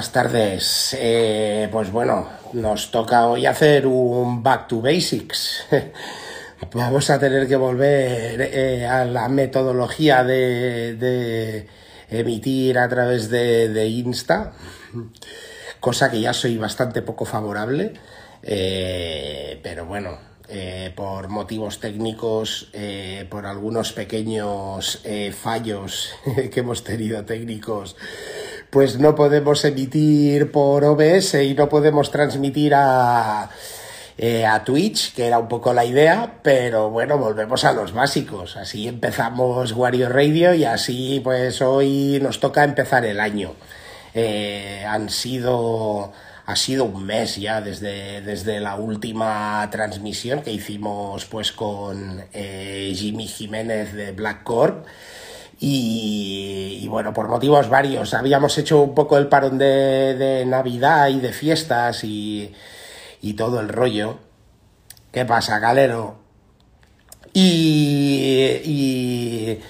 Buenas tardes. Eh, pues bueno, nos toca hoy hacer un back to basics. Vamos a tener que volver eh, a la metodología de, de, emitir a través de, Insta, cosa que ya soy bastante poco favorable. Eh, pero bueno, por motivos técnicos, por algunos pequeños fallos que hemos tenido técnicos, pues no podemos emitir por OBS y no podemos transmitir a, a Twitch, que era un poco la idea, pero bueno, volvemos a los básicos. Así empezamos Wario Radio y así pues hoy nos toca empezar el año. han sido ha sido un mes ya desde, desde la última transmisión que hicimos pues con eh, Jimmy Jiménez de Black Corp. Y, y, bueno, por motivos varios. Habíamos hecho un poco el parón de, Navidad y de fiestas y, todo el rollo. ¿Qué pasa, galero? Y, y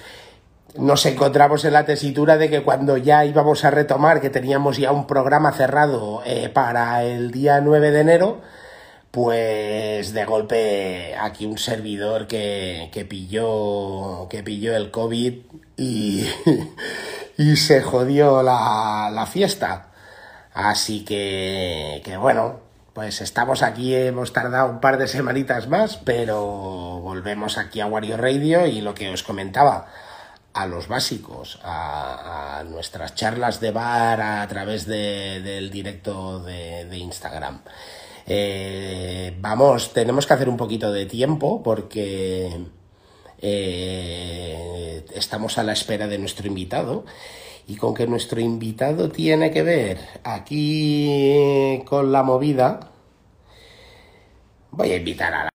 nos encontramos en la tesitura de que cuando ya íbamos a retomar, que teníamos ya un programa cerrado eh, para el día 9 de enero, pues de golpe aquí un servidor que, que pilló que pilló el COVID y, se jodió la, fiesta. Así que, que bueno, pues estamos aquí, hemos tardado un par de semanitas más, pero volvemos aquí a Wario Radio y lo que os comentaba a los básicos, a, nuestras charlas de bar a través de, del directo de, de Instagram. Eh, vamos, tenemos que hacer un poquito de tiempo porque eh, estamos a la espera de nuestro invitado y con que nuestro invitado tiene que ver aquí con la movida, voy a invitar a la...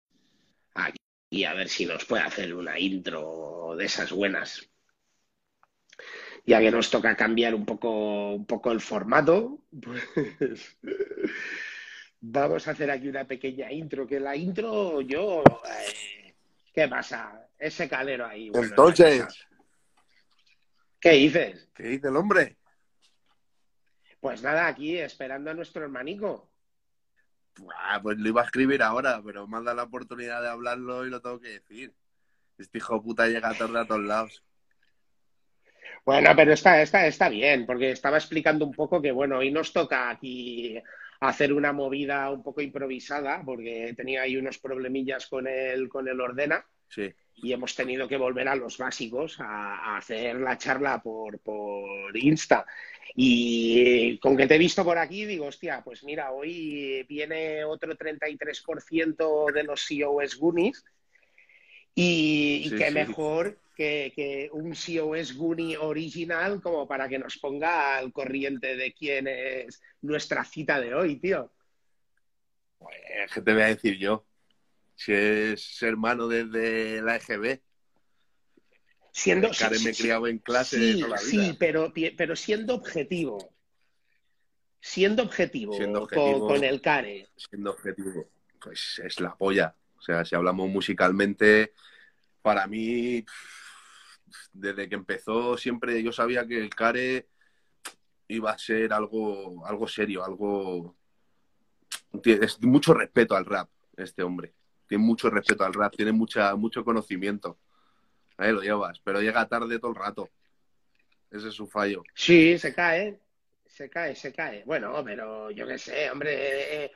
Aquí a ver si nos puede hacer una intro de esas buenas ya que nos toca cambiar un poco, un poco el formato, pues vamos a hacer aquí una pequeña intro, que la intro yo... Eh, ¿Qué pasa? Ese calero ahí. Bueno, Entonces... ¿Qué dices? ¿Qué dice el hombre? Pues nada, aquí esperando a nuestro hermanico. Ah, pues lo iba a escribir ahora, pero me han dado la oportunidad de hablarlo y lo tengo que decir. Este hijo de puta llega tarde a todos lados. Bueno, pero está, está, está bien, porque estaba explicando un poco que, bueno, hoy nos toca aquí hacer una movida un poco improvisada, porque tenía ahí unos problemillas con el, con el ordena. Sí. Y hemos tenido que volver a los básicos, a, a hacer la charla por, por Insta. Y con que te he visto por aquí, digo, hostia, pues mira, hoy viene otro 33% de los COS Goonies. Y, y Sí, qué sí. mejor que, que un COS Goonie original como para que nos ponga al corriente de quién es nuestra cita de hoy, tío. Pues, ¿Qué te voy a decir yo? Si es hermano desde la EGB. Siendo, El Karen me sí, criado en clase sí, toda la vida. sí, pero, pero siendo objetivo. Siendo objetivo, Siendo con- objetivo. Con, el care. Siendo objetivo, pues es la polla. O sea, si hablamos musicalmente, para mí, desde que empezó, siempre yo sabía que el Care iba a ser algo, algo serio, algo. Es mucho respeto al rap, este hombre. Tiene mucho respeto al rap, tiene mucha, mucho conocimiento. Ahí lo llevas, pero llega tarde todo el rato. Ese es su fallo. Sí, se cae, se cae, se cae. Bueno, pero yo qué sé, hombre, eh, eh,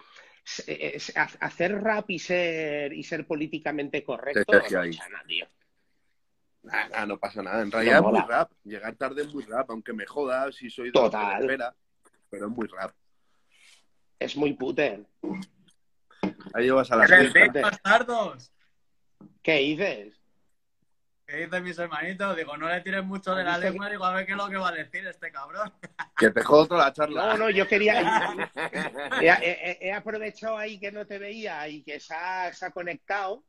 eh, ha- hacer rap y ser, y ser políticamente correcto, no pasa nada, tío. Ah, no pasa nada. En realidad No es muy rap. Llegar tarde es muy rap, aunque me joda si soy de Total. me espera, pero es muy rap. Es muy puter. Ahí llevas a las ¿Qué fiestas. dices? ¡Respect, bastardos! ¿Qué dices? ¿Qué dicen mis hermanitos? Digo, no le tires mucho de la lengua, digo, a ver qué es lo que va a decir este cabrón. Que te jodo toda la charla. No, no, yo quería. he, he- he aprovechado ahí que no te veía y que se ha, se ha conectado.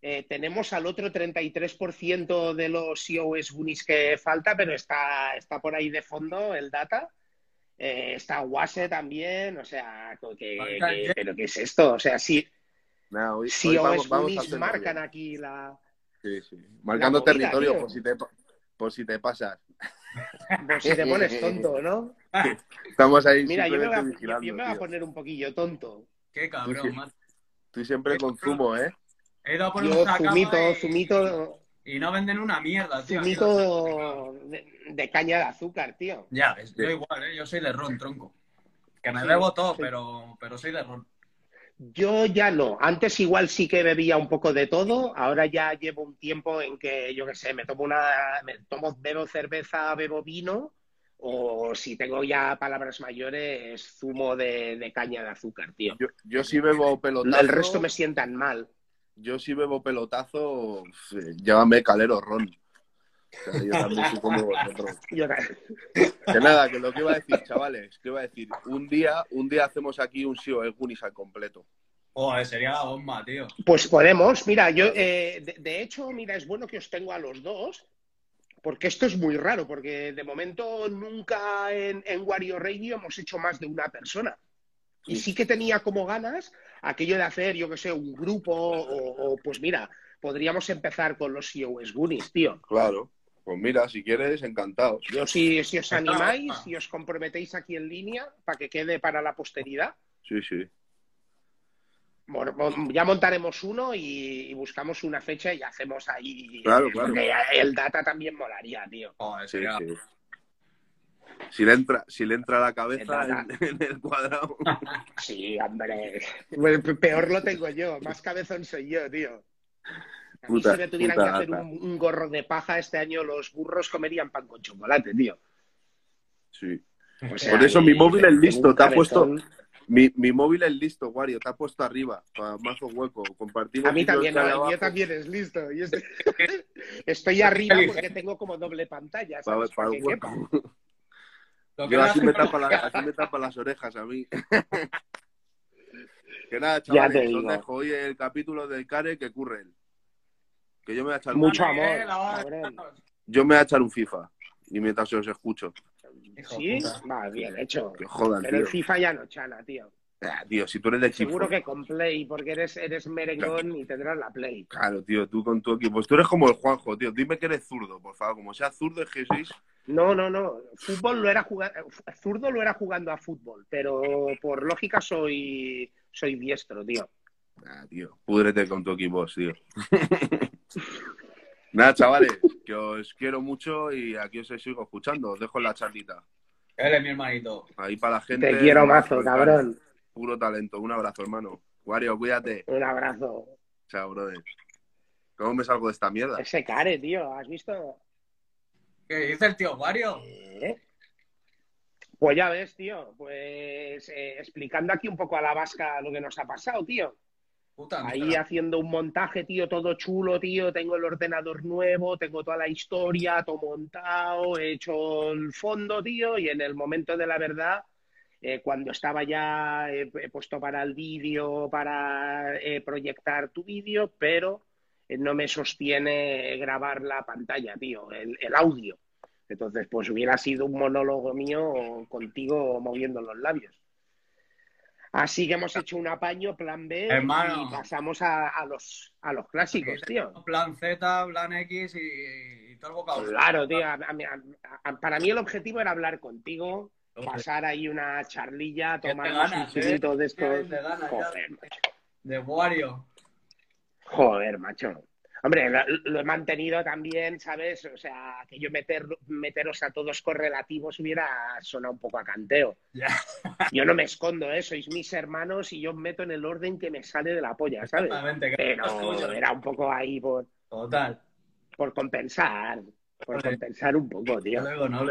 Eh, tenemos al otro 33% de los COS Goonies que falta, pero está, está por ahí de fondo el data. Eh, está Wase también, o sea, que, pero ¿qué es esto? O sea, sí, Nah, hoy- hoy COS vamos- vamos a marcan bien. aquí la. Sí, sí. Marcando movida, territorio tío. por si, te, por si te pasas. Pues si te pones tonto, ¿no? Estamos ahí Mira, yo me, voy a, vigilando, yo me voy a poner un poquillo tonto. Qué cabrón, macho. Estoy siempre con zumo, ¿eh? He ido a por un Yo zumito, y, zumito, y no venden una mierda, tío. zumito de, de caña de azúcar, tío. Ya ves, yo igual, ¿eh? Yo soy de ron, tronco. Que me Sí, bebo todo, sí. pero, pero soy de ron. Yo ya no. Antes igual sí que bebía un poco de todo. Ahora ya llevo un tiempo en que, yo qué sé, me tomo una, me tomo, bebo cerveza, bebo vino, o si tengo ya palabras mayores, zumo de, de caña de azúcar, tío. Yo, yo sí bebo pelotazo. El resto me sientan mal. Yo sí bebo pelotazo, llámame calero ron. O sea, yo también soy como vosotros. Que nada, que lo que iba a decir, chavales, que iba a decir, un día, un día hacemos aquí un SEO el Gunis al completo. Joder, sería la bomba, tío. Pues podemos, mira, yo, eh, de, de hecho, mira, es bueno que os tengo a los dos, porque esto es muy raro, porque de momento nunca en, en Wario Radio hemos hecho más de una persona. Y sí que tenía como ganas aquello de hacer, yo que sé, un grupo, o, o, pues mira, podríamos empezar con los CEOs Goonies, tío. Claro. Pues mira, si quieres, encantados. Yo si, si os animáis, si os comprometéis aquí en línea, para que quede para la posteridad, Sí, sí. Bueno, mo- ya montaremos uno y, y buscamos una fecha y hacemos ahí. Claro, claro. Porque el data también molaría, tío. Sí, sí. Si le entra, si le entra la cabeza en, en el cuadrado. Sí, hombre. Pe- peor lo tengo yo. Más cabezón soy yo, tío. A mí Puta- si me tuvieran puta que hacer un, un gorro de paja este año, los burros comerían pan con chocolate, tío. Sí. O Por eso mi móvil es listo, te ha puesto- Mi, mi móvil es listo, Wario, te ha puesto arriba, para mazo hueco. Compartimos. A mí también, no, abajo. también es listo. Yo estoy, estoy arriba porque tengo como doble pantalla, Para, ¿sabes? para Para el hueco. Lo que Yo no así me, tapa la- así me tapa las orejas a mí. que nada, chavales, os dejo hoy el capítulo del Care que curre él. Que yo me voy a echar Mucho un, amor, yo me voy a echar un FIFA. Y mientras os escucho. Sí, va bien hecho. Que jodan, Pero el. FIFA ya no chana, tío. Ah, tío, si tú eres de equipo. Seguro que con Play, porque eres, eres merengón y tendrás la Play. Claro, tío, tú con tu equipo. Pues tú eres como el Juanjo, tío. Dime que eres zurdo, por favor. Como sea zurdo, es que sois. No, no, no. Fútbol lo era jugando, zurdo lo era jugando a fútbol, pero por lógica soy, soy diestro, tío. Ah, tío, púdrete con tu equipo, tío. Nada, chavales, que os quiero mucho y aquí os sigo escuchando. Os dejo en la charlita. Él es mi hermanito. Ahí para la gente. Te quiero mazo, cabrón. Puro talento. Un abrazo, hermano. Wario, cuídate. Un abrazo. Chao, brother. ¿Cómo me salgo de esta mierda? Ese care, tío, ¿has visto? ¿Qué dice el tío Wario? ¿Eh? Pues ya ves, tío. Pues eh, explicando aquí un poco a la vasca lo que nos ha pasado, tío. Puta Ahí mierda. haciendo un montaje, tío, todo chulo, tío. Tengo el ordenador nuevo, tengo toda la historia, todo montado, he hecho el fondo, tío. Y en el momento de la verdad, eh, cuando estaba ya eh, he puesto para el vídeo, para eh, proyectar tu vídeo, pero eh, no me sostiene grabar la pantalla, tío, el, el audio. Entonces, pues hubiera sido un monólogo mío contigo moviendo los labios. Así que hemos hecho un apaño, plan B, Hermano. y pasamos a, a los, a los clásicos, tío. Plan Z, plan X y, y todo el bocado. Claro, tío. a- a- a- para mí el objetivo era hablar contigo, pasar ahí una charlilla, Que te tomarnos ganas, un ¿eh? zumito de estos. Ya. Joder, macho. De Wario. Joder, macho. Hombre, lo, lo he mantenido también, ¿sabes? O sea, que yo meter, meteros a todos correlativos hubiera sonado un poco a canteo. Yo no me escondo, ¿eh? Sois mis hermanos y yo os meto en el orden que me sale de la polla, ¿sabes? Exactamente. Pero era un poco ahí por, Total. por compensar, por compensar un poco, tío. Luego, no.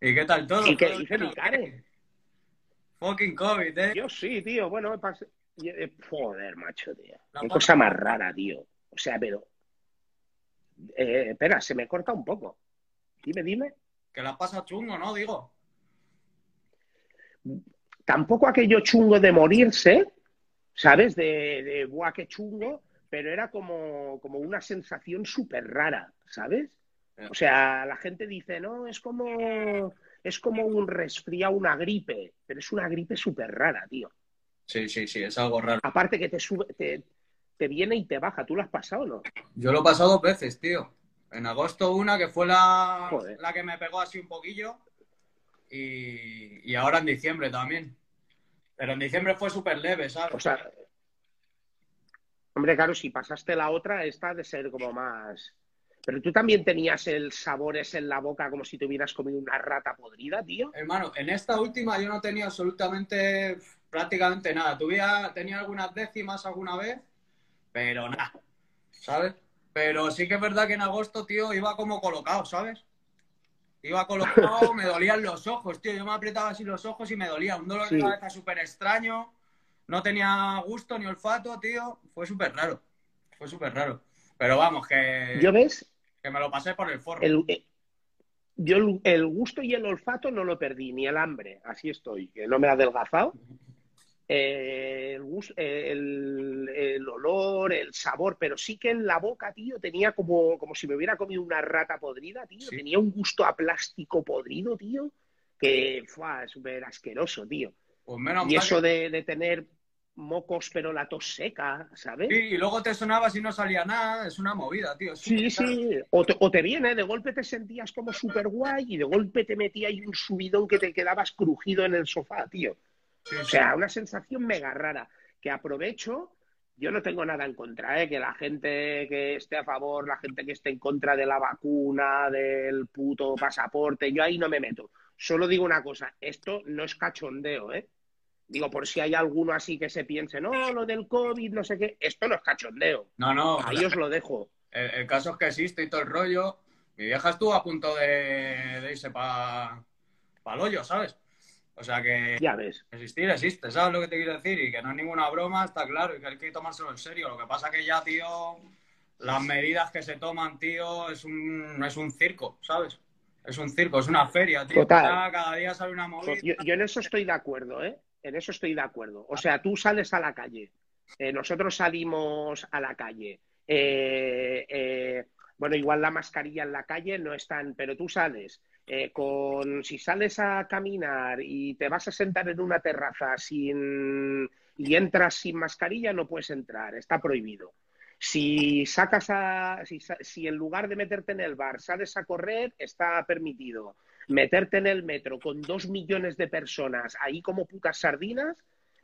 ¿Y qué tal todo? ¿Y qué ¿Todo dice mi care? qué? Fucking COVID, ¿eh? Yo sí, tío. Bueno, me pasé. eh, Joder, macho, tío. La Qué cosa más rara, tío. O sea, pero. Eh, espera, se me corta un poco. Dime, dime. Que la pasa chungo, ¿no? Digo. Tampoco aquello chungo de morirse, ¿sabes? De, de buah, qué chungo, pero era como, como una sensación súper rara, ¿sabes? O sea, la gente dice, no, es como, es como un resfriado, una gripe, pero es una gripe súper rara, tío. Sí, sí, sí, es algo raro. Aparte que te sube, te, te viene y te baja. ¿Tú lo has pasado o no? Yo lo he pasado dos veces, tío. En agosto una, que fue la, Joder. la que me pegó así un poquillo. Y, y ahora en diciembre también. Pero en diciembre fue súper leve, ¿sabes? O sea, hombre, claro, si pasaste la otra, esta ha de ser como más. Pero tú también tenías el sabor ese en la boca como si te hubieras comido una rata podrida, tío. Hermano, en esta última yo no tenía absolutamente, prácticamente nada. Tuviera, tenía algunas décimas alguna vez, pero nada, ¿sabes? Pero sí que es verdad que en agosto, tío, iba como colocado, ¿sabes? Iba colocado, me dolían los ojos, tío. Yo me apretaba así los ojos y me dolía. Un dolor de cabeza súper extraño. No tenía gusto ni olfato, tío. Fue súper raro. Fue súper raro. Pero vamos, que, Yo ves, que me lo pasé por el forro. el, eh, yo el, el gusto y el olfato no lo perdí, ni el hambre, así estoy, que no me ha adelgazado. Eh, el, gus- el, el olor, el sabor, pero sí que en la boca, tío, tenía como, como si me hubiera comido una rata podrida, tío. Sí. Tenía un gusto a plástico podrido, tío, que fue súper asqueroso, tío. Pues menos Y mal eso que- de, de tener mocos, pero la tos seca, ¿sabes? Sí, y luego te sonaba si no salía nada. Es una movida, tío. Sí, sí. O te, o te viene, de golpe te sentías como súper guay y de golpe te metía ahí un subidón que te quedabas crujido en el sofá, tío. Sí, O sí. sea, una sensación mega rara que aprovecho. Yo no tengo nada en contra, ¿eh? Que la gente que esté a favor, la gente que esté en contra de la vacuna, del puto pasaporte, yo ahí no me meto. Solo digo una cosa, esto no es cachondeo, ¿eh? Digo, por si hay alguno así que se piense, no, lo del COVID, no sé qué, esto no es cachondeo. No, no. Ahí os lo dejo. El, el caso es que existe y todo el rollo. Mi vieja estuvo a punto de, de irse para el hoyo, ¿sabes? O sea que Ya ves. existir existe, ¿sabes lo que te quiero decir? Y que no es ninguna broma, está claro, y que hay que tomárselo en serio. Lo que pasa que ya, tío, las medidas que se toman, tío, es un, es un circo, ¿sabes? Es un circo, es una feria, tío. Total. Cada, cada día sale una movida. Pues yo, yo en eso estoy de acuerdo, ¿eh? En eso estoy de acuerdo. O sea, tú sales a la calle, eh, nosotros salimos a la calle. eh, eh, bueno, igual la mascarilla en la calle no es tan, pero tú sales eh, con, si sales a caminar y te vas a sentar en una terraza sin y entras sin mascarilla, no puedes entrar, está prohibido. Si sacas a, si, si en lugar de meterte en el bar sales a correr, está permitido meterte en el metro con dos millones de personas ahí como putas sardinas,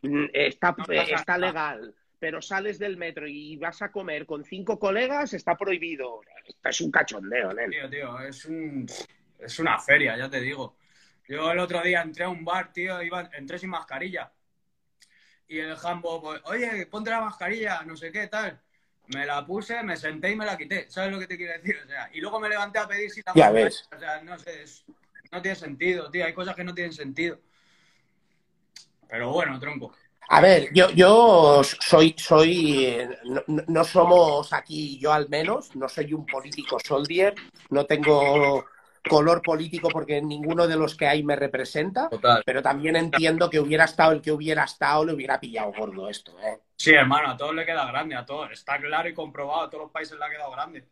mm, está, está legal. Pero sales del metro y vas a comer con cinco colegas, está prohibido. Esto es un cachondeo, nen. Tío, tío, es un es una feria, ya te digo. Yo el otro día entré a un bar, tío, iba, entré sin mascarilla. Y el jambo, pues, oye, ponte la mascarilla, no sé qué, tal. Me la puse, me senté y me la quité. ¿Sabes lo que te quiero decir? O sea, y luego me levanté a pedir si la Ya ves. O sea, no sé, es- no tiene sentido, tío. Hay cosas que no tienen sentido. Pero bueno, tronco. A ver, yo, yo soy, soy, no, no- somos aquí, yo al menos, no soy un político soldier, no tengo color político porque ninguno de los que hay me representa, Total. pero también entiendo que hubiera estado el que hubiera estado, le hubiera pillado gordo esto, ¿eh? Sí, hermano, a todos le queda grande, a todos. Está claro y comprobado, a todos los países le ha quedado grande.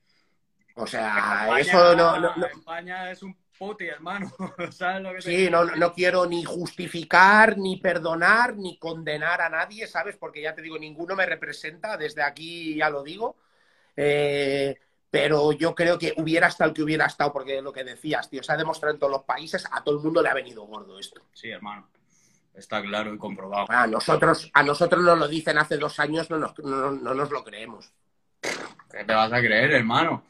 O sea, España, eso no, no- no- España es un puti, hermano. ¿Sabes lo que Sí, no, no quiero ni justificar, ni perdonar, ni condenar a nadie, ¿sabes? Porque ya te digo, ninguno me representa, desde aquí ya lo digo. Eh, pero yo creo que hubiera estado el que hubiera estado, porque lo que decías, tío, se ha demostrado en todos los países, a todo el mundo le ha venido gordo esto. Sí, hermano. Está claro y comprobado. A nosotros, a nosotros nos lo dicen hace dos años, no nos, no- no nos lo creemos. ¿Qué te vas a creer, hermano?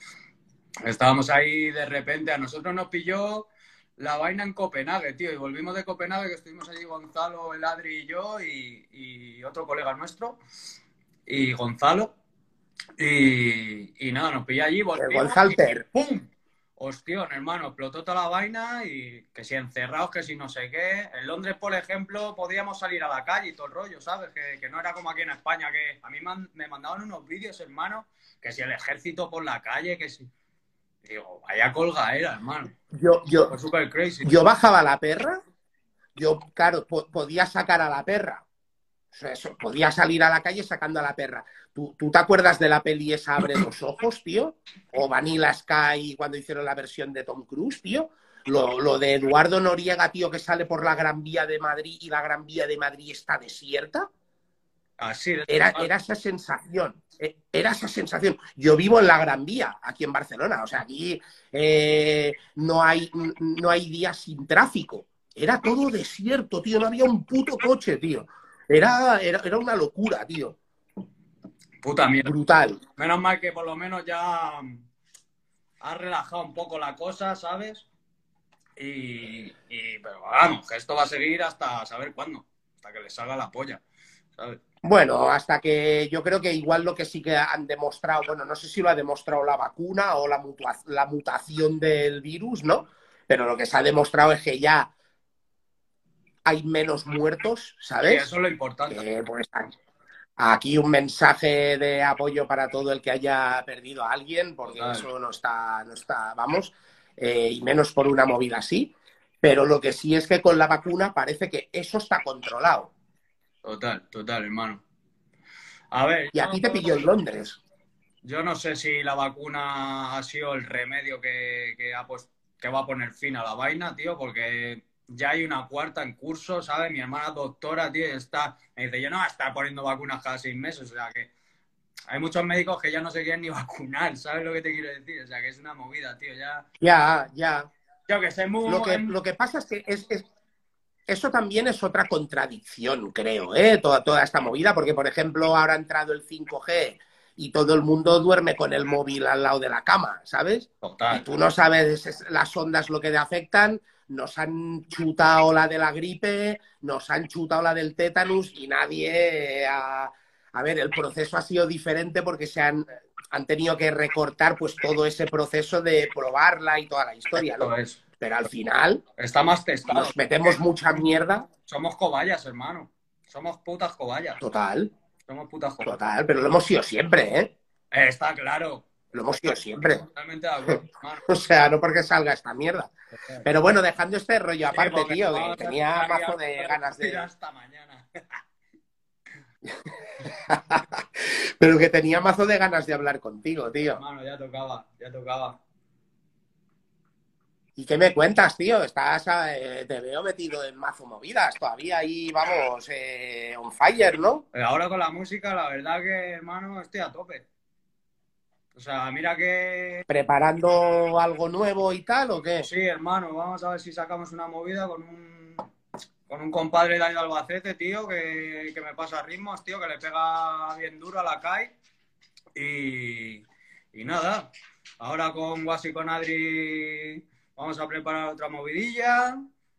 Estábamos ahí de repente, a nosotros nos pilló la vaina en Copenhague, tío, y volvimos de Copenhague, que estuvimos allí Gonzalo, el Adri y yo, y, y otro colega nuestro, y Gonzalo, y, y nada, nos pilló allí, volvimos, y ¡pum! Hostión, hermano, explotó toda la vaina y que si encerrados, que si no sé qué. En Londres, por ejemplo, podíamos salir a la calle y todo el rollo, ¿sabes? Que, que no era como aquí en España, que a mí man- me mandaban unos vídeos, hermano, que si el ejército por la calle, que si... Digo, vaya colga era, hermano. Yo, yo, Fue súper crazy. yo bajaba la perra, yo, claro, po- podía sacar a la perra. O sea, eso, podía salir a la calle sacando a la perra. ¿Tú, tú te acuerdas de la peli esa Abre los ojos, tío? O Vanilla Sky cuando hicieron la versión de Tom Cruise, tío. Lo, lo de Eduardo Noriega, tío, que sale por la Gran Vía de Madrid y la Gran Vía de Madrid está desierta. Así es. Era, era esa sensación, eh, era esa sensación. Yo vivo en la Gran Vía, aquí en Barcelona, o sea, aquí eh, no, hay, no hay días sin tráfico. Era todo desierto, tío, no había un puto coche, tío. Era, era, era una locura, tío. Puta mierda. Brutal. Menos mal que por lo menos ya ha relajado un poco la cosa, ¿sabes? Y, y- pero vamos, que esto va a seguir hasta saber cuándo, hasta que le salga la polla, ¿sabes? Bueno, hasta que yo creo que igual lo que sí que han demostrado, bueno, no sé si lo ha demostrado la vacuna o la, mutua- la mutación del virus, ¿no? Pero lo que se ha demostrado es que ya hay menos muertos, ¿sabes? eso es lo importante. Pues, aquí un mensaje de apoyo para todo el que haya perdido a alguien, porque eso no está, no está, vamos, eh, y menos por una movida así. Pero lo que sí es que con la vacuna parece que eso está controlado. Total, total, hermano. A ver, Y a ti te pilló en Londres. Yo no sé si la vacuna ha sido el remedio que, que ha pues, que va a poner fin a la vaina, tío, porque ya hay una cuarta en curso, ¿sabes? Mi hermana doctora, tío, está, me dice, yo no estar poniendo vacunas cada seis meses, o sea que hay muchos médicos que ya no se quieren ni vacunar, ¿sabes lo que te quiero decir? O sea que es una movida, tío, ya... Ya, ya. Yo que sé, muy... Lo que, lo que pasa es que es, es- eso también es otra contradicción, creo, ¿eh? Toda, toda esta movida, porque, por ejemplo, ahora ha entrado el 5G y todo el mundo duerme con el móvil al lado de la cama, ¿sabes? Y tú no sabes es- las ondas lo que te afectan, nos han chutado la de la gripe, nos han chutado la del tétanus y nadie ha... A ver, el proceso ha sido diferente porque se han, han tenido que recortar pues todo ese proceso de probarla y toda la historia, ¿no? es. Pero al final Está más testado. nos metemos mucha mierda, Somos cobayas, hermano. Somos putas cobayas. total, Somos putas cobayas. total, pero lo hemos sido siempre, ¿eh? Eh, está claro. Lo hemos sido siempre. Totalmente de acuerdo, hermano. O sea, no porque salga esta mierda. Pero bueno, dejando este rollo aparte, Sí, tío, que tenía mazo de ganas de... Hasta mañana. Pero que tenía mazo de ganas de hablar contigo, tío. Hermano, ya tocaba, ya tocaba. ¿Y qué me cuentas, tío? Estás, eh, te veo metido en mazo movidas. Todavía ahí, vamos, eh, on fire, ¿no? Ahora con la música, la verdad que, hermano, estoy a tope. O sea, mira que... ¿Preparando algo nuevo y tal o qué? Sí, hermano, vamos a ver si sacamos una movida con un, con un compadre de ahí de Albacete, tío, que, que me pasa ritmos, tío, que le pega bien duro a la CAI. Y, y nada, ahora con Guasi con Adri vamos a preparar otra movidilla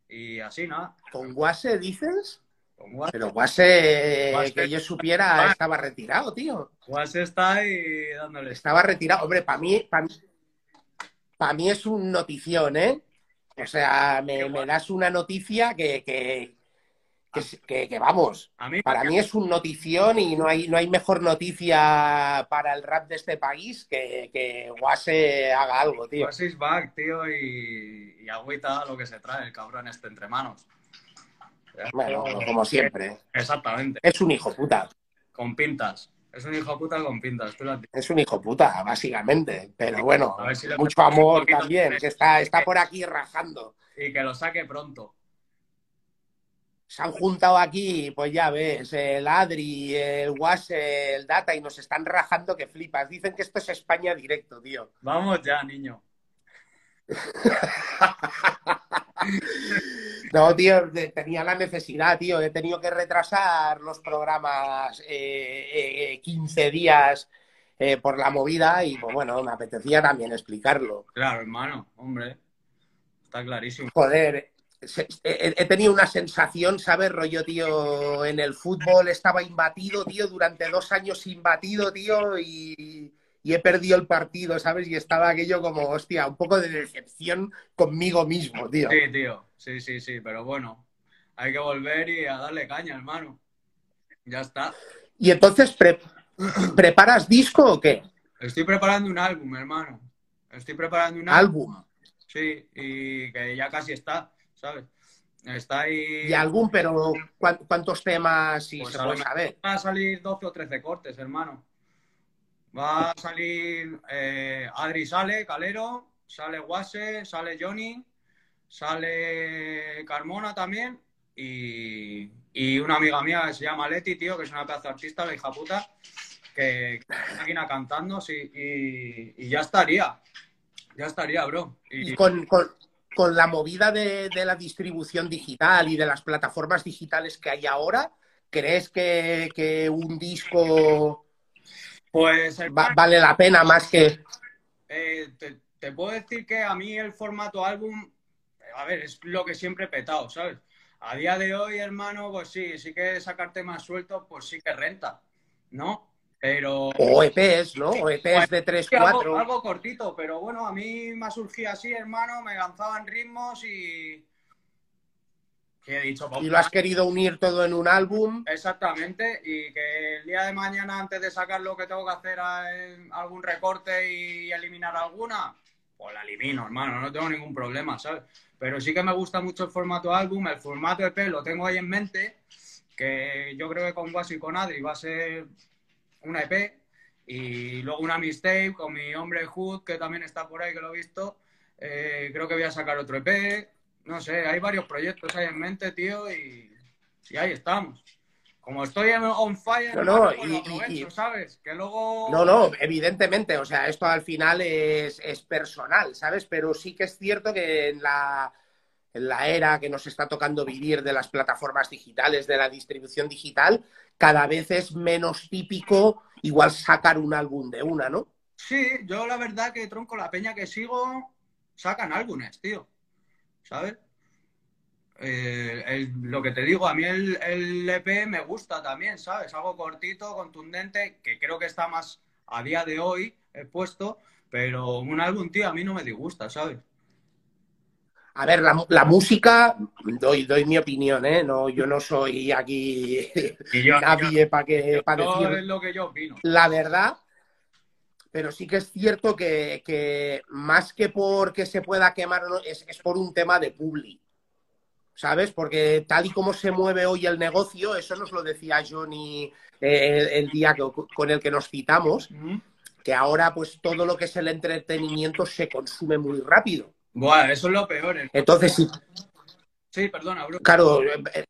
y así, nada. ¿Con Guase dices? Con Guasi, Pero Guase, Guase- que yo supiera, estaba retirado, tío. Guasi está ahí dándole. Estaba retirado. Hombre, para mí, para mí, pa' mí es un notición, ¿eh? O sea, me, me das una noticia que, que, que, que- que, vamos, A mí, para mí es un notición y no hay, no hay mejor noticia para el rap de este país que, que Guase haga algo, tío. Guasi is back, tío, y, y agüita lo que se trae el cabrón este entre manos. Bueno, como siempre. Exactamente. Es un hijo puta. Con pintas. Es un hijo puta con pintas. Tú. Es un hijo puta, básicamente. Pero bueno, si mucho amor también, que está, está por aquí rajando. Y que lo saque pronto. Se han juntado aquí, pues ya ves, el Adri, el Guase, el Data, y nos están rajando que flipas. Dicen que esto es España directo, tío. Vamos ya, niño. No, tío, tenía la necesidad, tío. He tenido que retrasar los programas eh, eh, 15 días eh, por la movida y, pues bueno, me apetecía también explicarlo. Claro, hermano. Hombre. Está clarísimo. Joder, he, tenido una sensación, ¿sabes? Rollo, tío, en el fútbol estaba imbatido, tío, durante dos años imbatido, tío, y, y he perdido el partido, ¿sabes? Y estaba aquello como, hostia, un poco de decepción conmigo mismo, tío. Sí, tío. Sí, sí, sí. Pero bueno. Hay que volver y a darle caña, hermano. Ya está. Y entonces, pre- ¿preparas disco o qué? Estoy preparando un álbum, hermano. Estoy preparando un Álbum. Sí, y que ya casi está, ¿sabes? Está ahí. Y álbum, pero ¿cuán- ¿cuántos temas, si Pues se puede saber? Van a salir 12 o 13 cortes, hermano. Va a salir eh, Adri sale, Calero, sale Guase, sale Johnny, sale Carmona también y, y una amiga mía que se llama Leti, tío, que es una pedazo de artista, la hija puta, que máquina cantando, sí, y, y, ya estaría. Ya estaría, bro. Y, con, con, con, la movida de, de, la distribución digital y de las plataformas digitales que hay ahora, ¿crees que, que un disco pues, va, vale la pena más que...? Eh, te, te puedo decir que a mí el formato álbum, a ver, es lo que siempre he petado, ¿sabes? A día de hoy, hermano, pues sí, sí que sacarte más suelto, pues sí que renta, ¿no? Pero... O EPs, ¿no? O EPs de 3, 4. Algo, algo, cortito, pero bueno, a mí me ha surgido así, hermano, me lanzaban ritmos y... ¿Qué he dicho? Y lo has querido unir todo en un álbum. Exactamente, y que el día de mañana, antes de sacar lo que tengo que hacer algún recorte y eliminar alguna, pues la elimino, hermano, no tengo ningún problema, ¿sabes? Pero sí que me gusta mucho el formato álbum, el formato EP lo tengo ahí en mente, que yo creo que con Guasi y con Adri va a ser una EP y luego una mixtape con mi hombre Hood, que también está por ahí, que lo he visto. Eh, creo que voy a sacar otro EP. No sé, hay varios proyectos ahí en mente, tío, y, y ahí estamos. Como estoy on fire, no, no, y, aprovecho, y, ¿sabes? Que luego... No, no, evidentemente, o sea, esto al final es, es personal, ¿sabes? Pero sí que es cierto que en la, en la era que nos está tocando vivir de las plataformas digitales, de la distribución digital, cada vez es menos típico igual sacar un álbum de una, ¿no? Sí, yo la verdad que tronco la peña que sigo sacan álbumes, tío. ¿Sabes? Eh, lo que te digo, a mí el, el, EP me gusta también, ¿sabes? Algo cortito, contundente, que creo que está más a día de hoy puesto, pero un álbum, tío, a mí no me disgusta, ¿sabes? A ver, la, la, música, doy, doy mi opinión, ¿eh? No, yo no soy aquí yo, nadie para que pa no decir es lo que yo opino. la verdad, pero sí que es cierto que, que más que porque se pueda quemar, es, es por un tema de publi. ¿Sabes? Porque tal y como se mueve hoy el negocio, eso nos lo decía Johnny eh, el, el, día que, con el que nos citamos, que ahora pues todo lo que es el entretenimiento se consume muy rápido. Buah, eso es lo peor. ¿eh? Entonces, sí. Sí, perdona, bro. Claro, eh,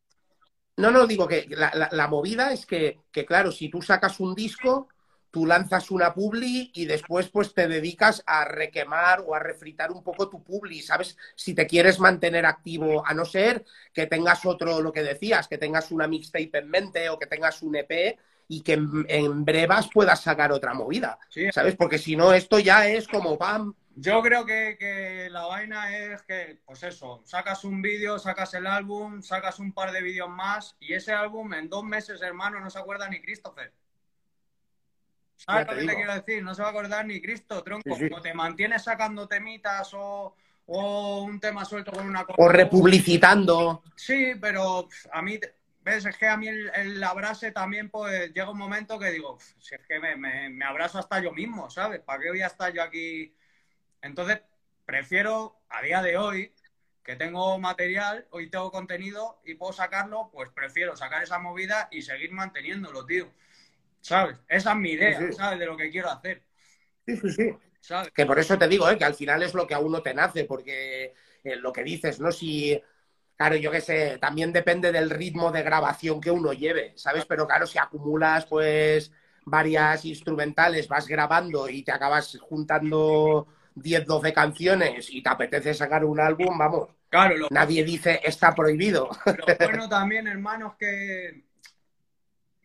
no, no, digo que la, la, la movida es que, que, claro, si tú sacas un disco, tú lanzas una publi y después pues te dedicas a requemar o a refritar un poco tu publi, ¿sabes? Si te quieres mantener activo, a no ser que tengas otro, lo que decías, que tengas una mixtape en mente o que tengas un EP y que en, en brevas puedas sacar otra movida, Sí. ¿sabes? Porque si no, esto ya es como pam. Yo creo que, que la vaina es que, pues eso, sacas un vídeo, sacas el álbum, sacas un par de vídeos más y ese álbum en dos meses, hermano, no se acuerda ni Christopher. ¿Sabes lo que te quiero decir? No se va a acordar ni Cristo, tronco. Sí, te mantienes sacando temitas o, o un tema suelto con una cosa. O republicitando. Sí, pero a mí, ves, es que a mí el, el también, pues llega un momento que digo, si es que me, me, me abrazo hasta yo mismo, ¿sabes? ¿Para qué voy a estar yo aquí? Entonces, prefiero a día de hoy, que tengo material, hoy tengo contenido y puedo sacarlo, pues prefiero sacar esa movida y seguir manteniéndolo, tío. ¿Sabes? Esa es mi idea, Sí, sí. ¿sabes? De lo que quiero hacer, Sí, sí, sí. ¿sabes? Que por eso te digo, ¿eh? que al final es lo que a uno te nace, porque eh, lo que dices, ¿no? Si, claro, yo qué sé, también depende del ritmo de grabación que uno lleve, ¿sabes? Pero claro, si acumulas, pues, varias instrumentales, vas grabando y te acabas juntando 10, 12 canciones y te apetece sacar un álbum, vamos, Claro, lo, nadie dice está prohibido. Lo bueno también, hermano, es que,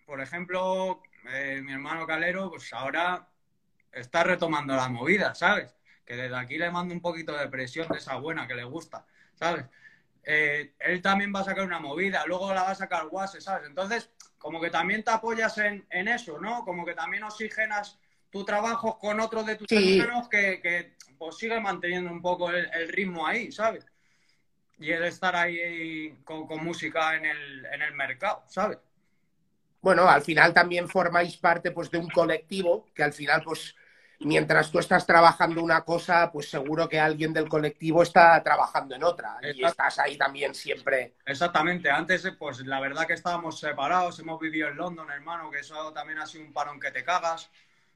por ejemplo, eh, mi hermano Calero, pues ahora está retomando la movida, ¿sabes? Que desde aquí le mando un poquito de presión de esa buena que le gusta, ¿sabes? Eh, él también va a sacar una movida, luego la va a sacar Guase, ¿sabes? Entonces, como que también te apoyas en, en eso, ¿no? Como que también oxigenas tu trabajo con otros de tus Sí. hermanos que, que pues sigue manteniendo un poco el, el ritmo ahí, ¿sabes? y el estar ahí con, con música en el, en el mercado, ¿sabes? Bueno, al final también formáis parte pues, de un colectivo que al final, pues, mientras tú estás trabajando una cosa, pues seguro que alguien del colectivo está trabajando en otra. Y estás ahí también siempre. Exactamente, antes pues la verdad que estábamos separados, hemos vivido en London, hermano, que eso también ha sido un parón que te cagas,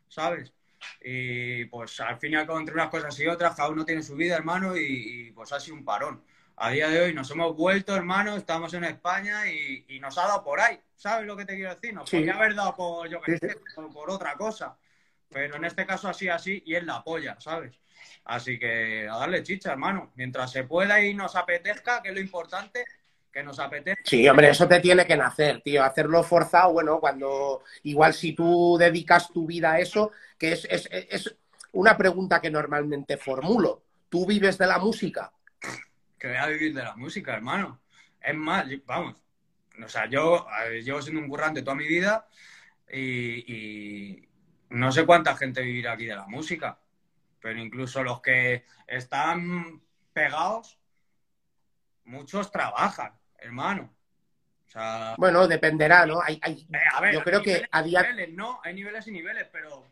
¿sabes? Y pues al fin y al cabo entre unas cosas y otras, cada uno tiene su vida, hermano, y, y, pues ha sido un parón. a día de hoy nos hemos vuelto, hermano, estamos en España y, nos ha dado por ahí. ¿Sabes lo que te quiero decir? Nos podría haber dado por, yo qué sé, por, otra cosa. Pero en este caso así, así, y es la polla, ¿sabes? Así que a darle chicha, hermano. Mientras se pueda y nos apetezca, que es lo importante, que nos apetezca. Sí, hombre, eso te tiene que nacer, tío. Hacerlo forzado, bueno, cuando igual si tú dedicas tu vida a eso, que es, es, es una pregunta que normalmente formulo. ¿Tú vives de la música? Que voy a vivir de la música, hermano. Es más, vamos, o sea, yo llevo siendo un currante toda mi vida y, no sé cuánta gente vivirá aquí de la música, pero incluso los que están pegados, muchos trabajan, hermano. bueno, dependerá, ¿no? Hay, eh, a ver, yo creo que a día... Niveles, ¿no? Hay niveles y niveles, pero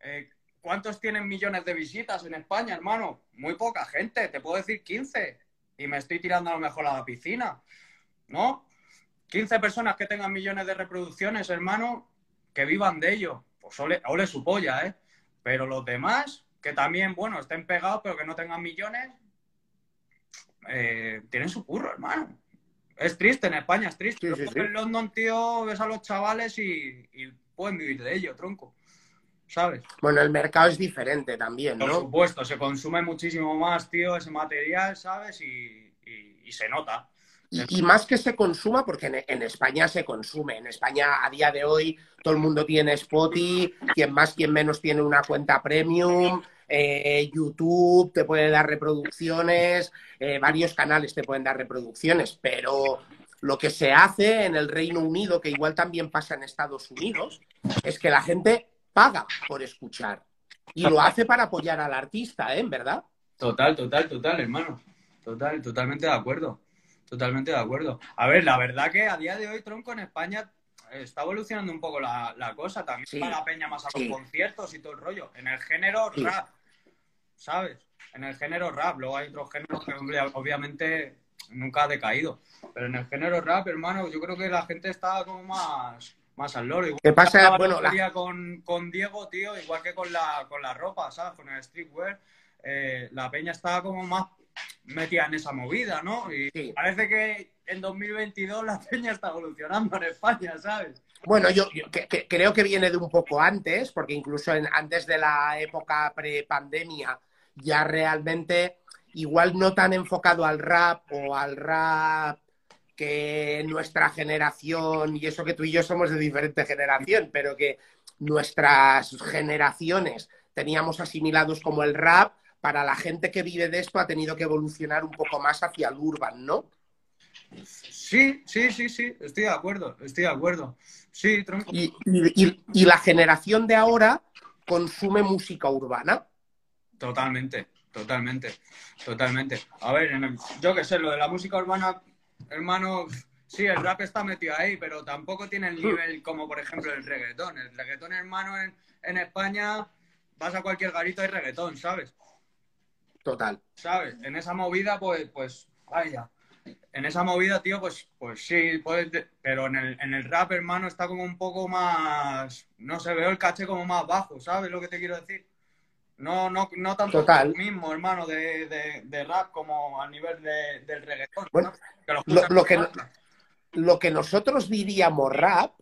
eh, ¿cuántos tienen millones de visitas en España, hermano? Muy poca gente, te puedo decir 15. Y me estoy tirando a lo mejor a la piscina, ¿no? 15 personas que tengan millones de reproducciones, hermano, que vivan de ello. Pues ole, ole su polla, ¿eh? Pero los demás, que también, bueno, estén pegados, pero que no tengan millones, eh, tienen su curro, hermano. Es triste, en España es triste. En London, tío, ves a los chavales y, pueden vivir de ello, tronco. ¿Sabes? Bueno, el mercado es diferente también, ¿no? Por supuesto, se consume muchísimo más, tío, ese material, ¿sabes? y se nota. Y, más que se consuma, porque en, España se consume. En España, a día de hoy, todo el mundo tiene Spotify, quien más, quien menos tiene una cuenta premium. Eh, YouTube te puede dar reproducciones, eh, varios canales te pueden dar reproducciones, pero lo que se hace en el Reino Unido, que igual también pasa en Estados Unidos, es que la gente paga por escuchar. Y lo hace para apoyar al artista, ¿eh? ¿Verdad? Total, total, total, hermano. Total, totalmente de acuerdo. Totalmente de acuerdo. A ver, la verdad que a día de hoy, Tronco, en España está evolucionando un poco la, cosa. También sí, la peña más a los conciertos y todo el rollo. En el género rap, ¿sabes? En el género rap. Luego hay otros géneros que obviamente nunca ha decaído. Pero en el género rap, hermano, yo creo que la gente está como más, más al loro. ¿Qué pasa? Bueno, la... con, con Diego, tío, igual que con la, con la ropa, ¿sabes? Con el streetwear. Eh, la peña está como más metía en esa movida, ¿no? Y parece que en 2022 la peña está evolucionando en España, ¿sabes? Bueno, yo, creo que viene de un poco antes, porque incluso antes de la época pre-pandemia ya realmente igual no tan enfocado al rap o al rap que nuestra generación, y eso que tú y yo somos de diferente generación, pero que nuestras generaciones teníamos asimilados como el rap, para la gente que vive de esto ha tenido que evolucionar un poco más hacia el urban, ¿no? Sí, sí, sí, sí, estoy de acuerdo, estoy de acuerdo. Sí, y, y, la generación de ahora consume música urbana. Totalmente, totalmente, totalmente. A ver, yo qué sé, lo de la música urbana, hermano, sí, el rap está metido ahí, pero tampoco tiene el nivel como, por ejemplo, el reggaetón. El reggaetón, hermano, en, en España, vas a cualquier garito y reggaetón, ¿sabes? Total. ¿Sabes? En esa movida, pues, pues, vaya. En esa movida, tío, pues, pues sí, puedes, pero en el, en el rap, hermano, está como un poco más, no sé, veo el caché como más bajo, ¿sabes lo que te quiero decir? No, no, no tanto Total. mismo, hermano, de, de, rap como a nivel del reggaetón. Bueno, lo, que, lo que nosotros diríamos rap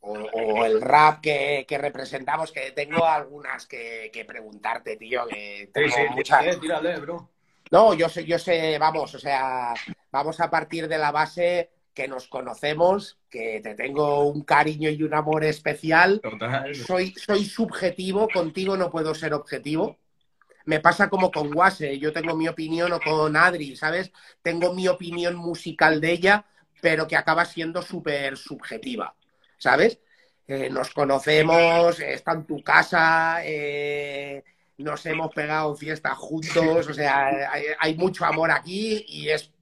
o, el rap que, representamos, que tengo algunas que, preguntarte, tío, que tengo muchas... bro. No, yo sé, yo sé, vamos, o sea, vamos a partir de la base que nos conocemos, que te tengo un cariño y un amor especial. Soy, soy subjetivo, contigo no puedo ser objetivo. Me pasa como con Wase, yo tengo mi opinión o con Adri, ¿sabes? Tengo mi opinión musical de ella, pero que acaba siendo súper subjetiva. ¿Sabes? Eh, nos conocemos, está en tu casa, eh, nos hemos pegado fiestas juntos, o sea, hay, mucho amor aquí y es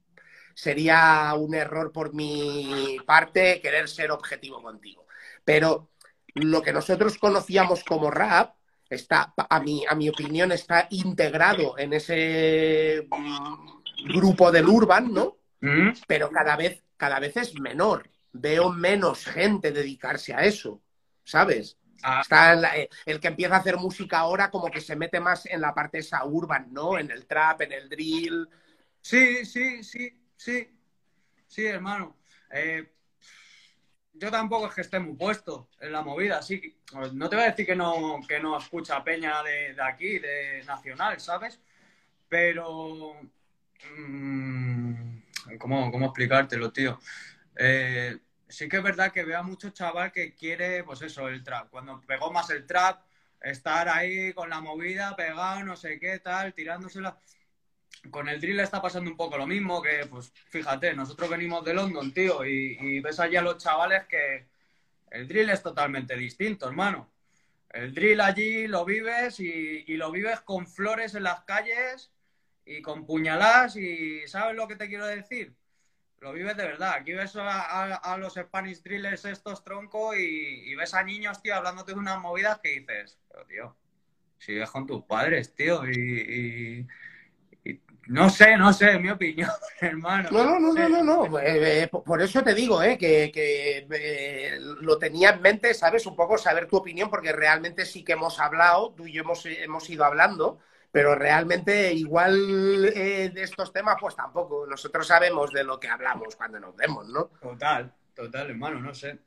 sería un error por mi parte querer ser objetivo contigo. Pero lo que nosotros conocíamos como rap está, a mi, a mi opinión, está integrado en ese mm, grupo del urban, ¿no? Mm. Pero cada vez, cada vez es menor veo menos gente dedicarse a eso, ¿sabes? Ah. Está eh, el que empieza a hacer música ahora como que se mete más en la parte esa urban, ¿no? En el trap, en el drill. Sí, sí, sí, sí. Sí, hermano. Eh, yo tampoco es que esté muy puesto en la movida, sí. No te voy a decir que no, que no escucha Peña de, de aquí, de Nacional, ¿sabes? Pero. mmm, ¿cómo, ¿Cómo explicártelo, tío? Eh, sí que es verdad que veo a mucho chaval que quiere, pues eso, el trap. Cuando pegó más el trap, estar ahí con la movida, pegado, no sé qué, tal, tirándosela. Con el drill está pasando un poco lo mismo, que pues fíjate, nosotros venimos de London, tío, y, ves allí a los chavales que el drill es totalmente distinto, hermano. El drill allí lo vives y, y lo vives con flores en las calles y con puñaladas y ¿sabes lo que te quiero decir? Lo vives de verdad. Aquí ves a, a- a los Spanish drillers estos tronco y, y ves a niños, tío, hablándote de unas movidas que dices, pero tío, si vives con tus padres, tío, y, y- y- no sé, no sé, es mi opinión, hermano. No, no, no, no, no, no. Eh, eh, por por eso te digo, eh, que, que, eh, lo tenía en mente, ¿sabes? Un poco saber tu opinión, porque realmente sí que hemos hablado, tú y yo hemos, hemos ido hablando, pero realmente igual eh, de estos temas, pues tampoco. Nosotros sabemos de lo que hablamos cuando nos vemos, ¿no? Total, total, hermano, no sé.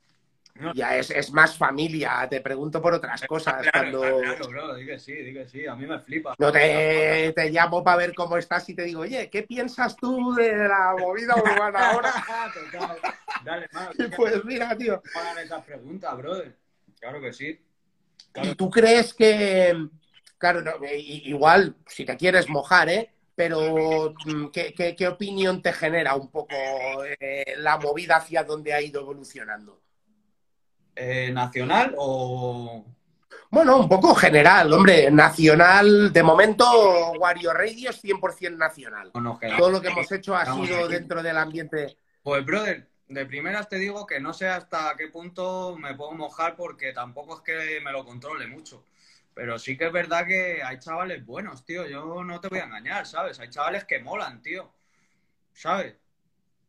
No, Ya es, es más familia, te pregunto por otras cosas. claro, Cuando claro, bro, di que sí, di que sí, a mí me flipa. no te, te llamo para ver cómo estás y te digo, oye, ¿qué piensas tú de la movida urbana ahora? Dale, hermano, Y pues mira, tío. hagan esas preguntas, brother. Claro que sí. ¿Y tú crees que, claro, no, eh, igual, si te quieres mojar, ¿eh? Pero, mm, ¿qué, qué, qué opinión te genera un poco eh, la movida hacia donde ha ido evolucionando? Eh, ¿Nacional o...? Bueno, un poco general, hombre, nacional, de momento, Wario Radio es 100% nacional. Todo lo que hemos hecho ha sido dentro del ambiente. Pues, brother, de primeras te digo que no sé hasta qué punto me puedo mojar porque tampoco es que me lo controle mucho. Pero sí que es verdad que hay chavales buenos, tío. Yo no te voy a engañar, ¿sabes? Hay chavales que molan, tío. ¿Sabes?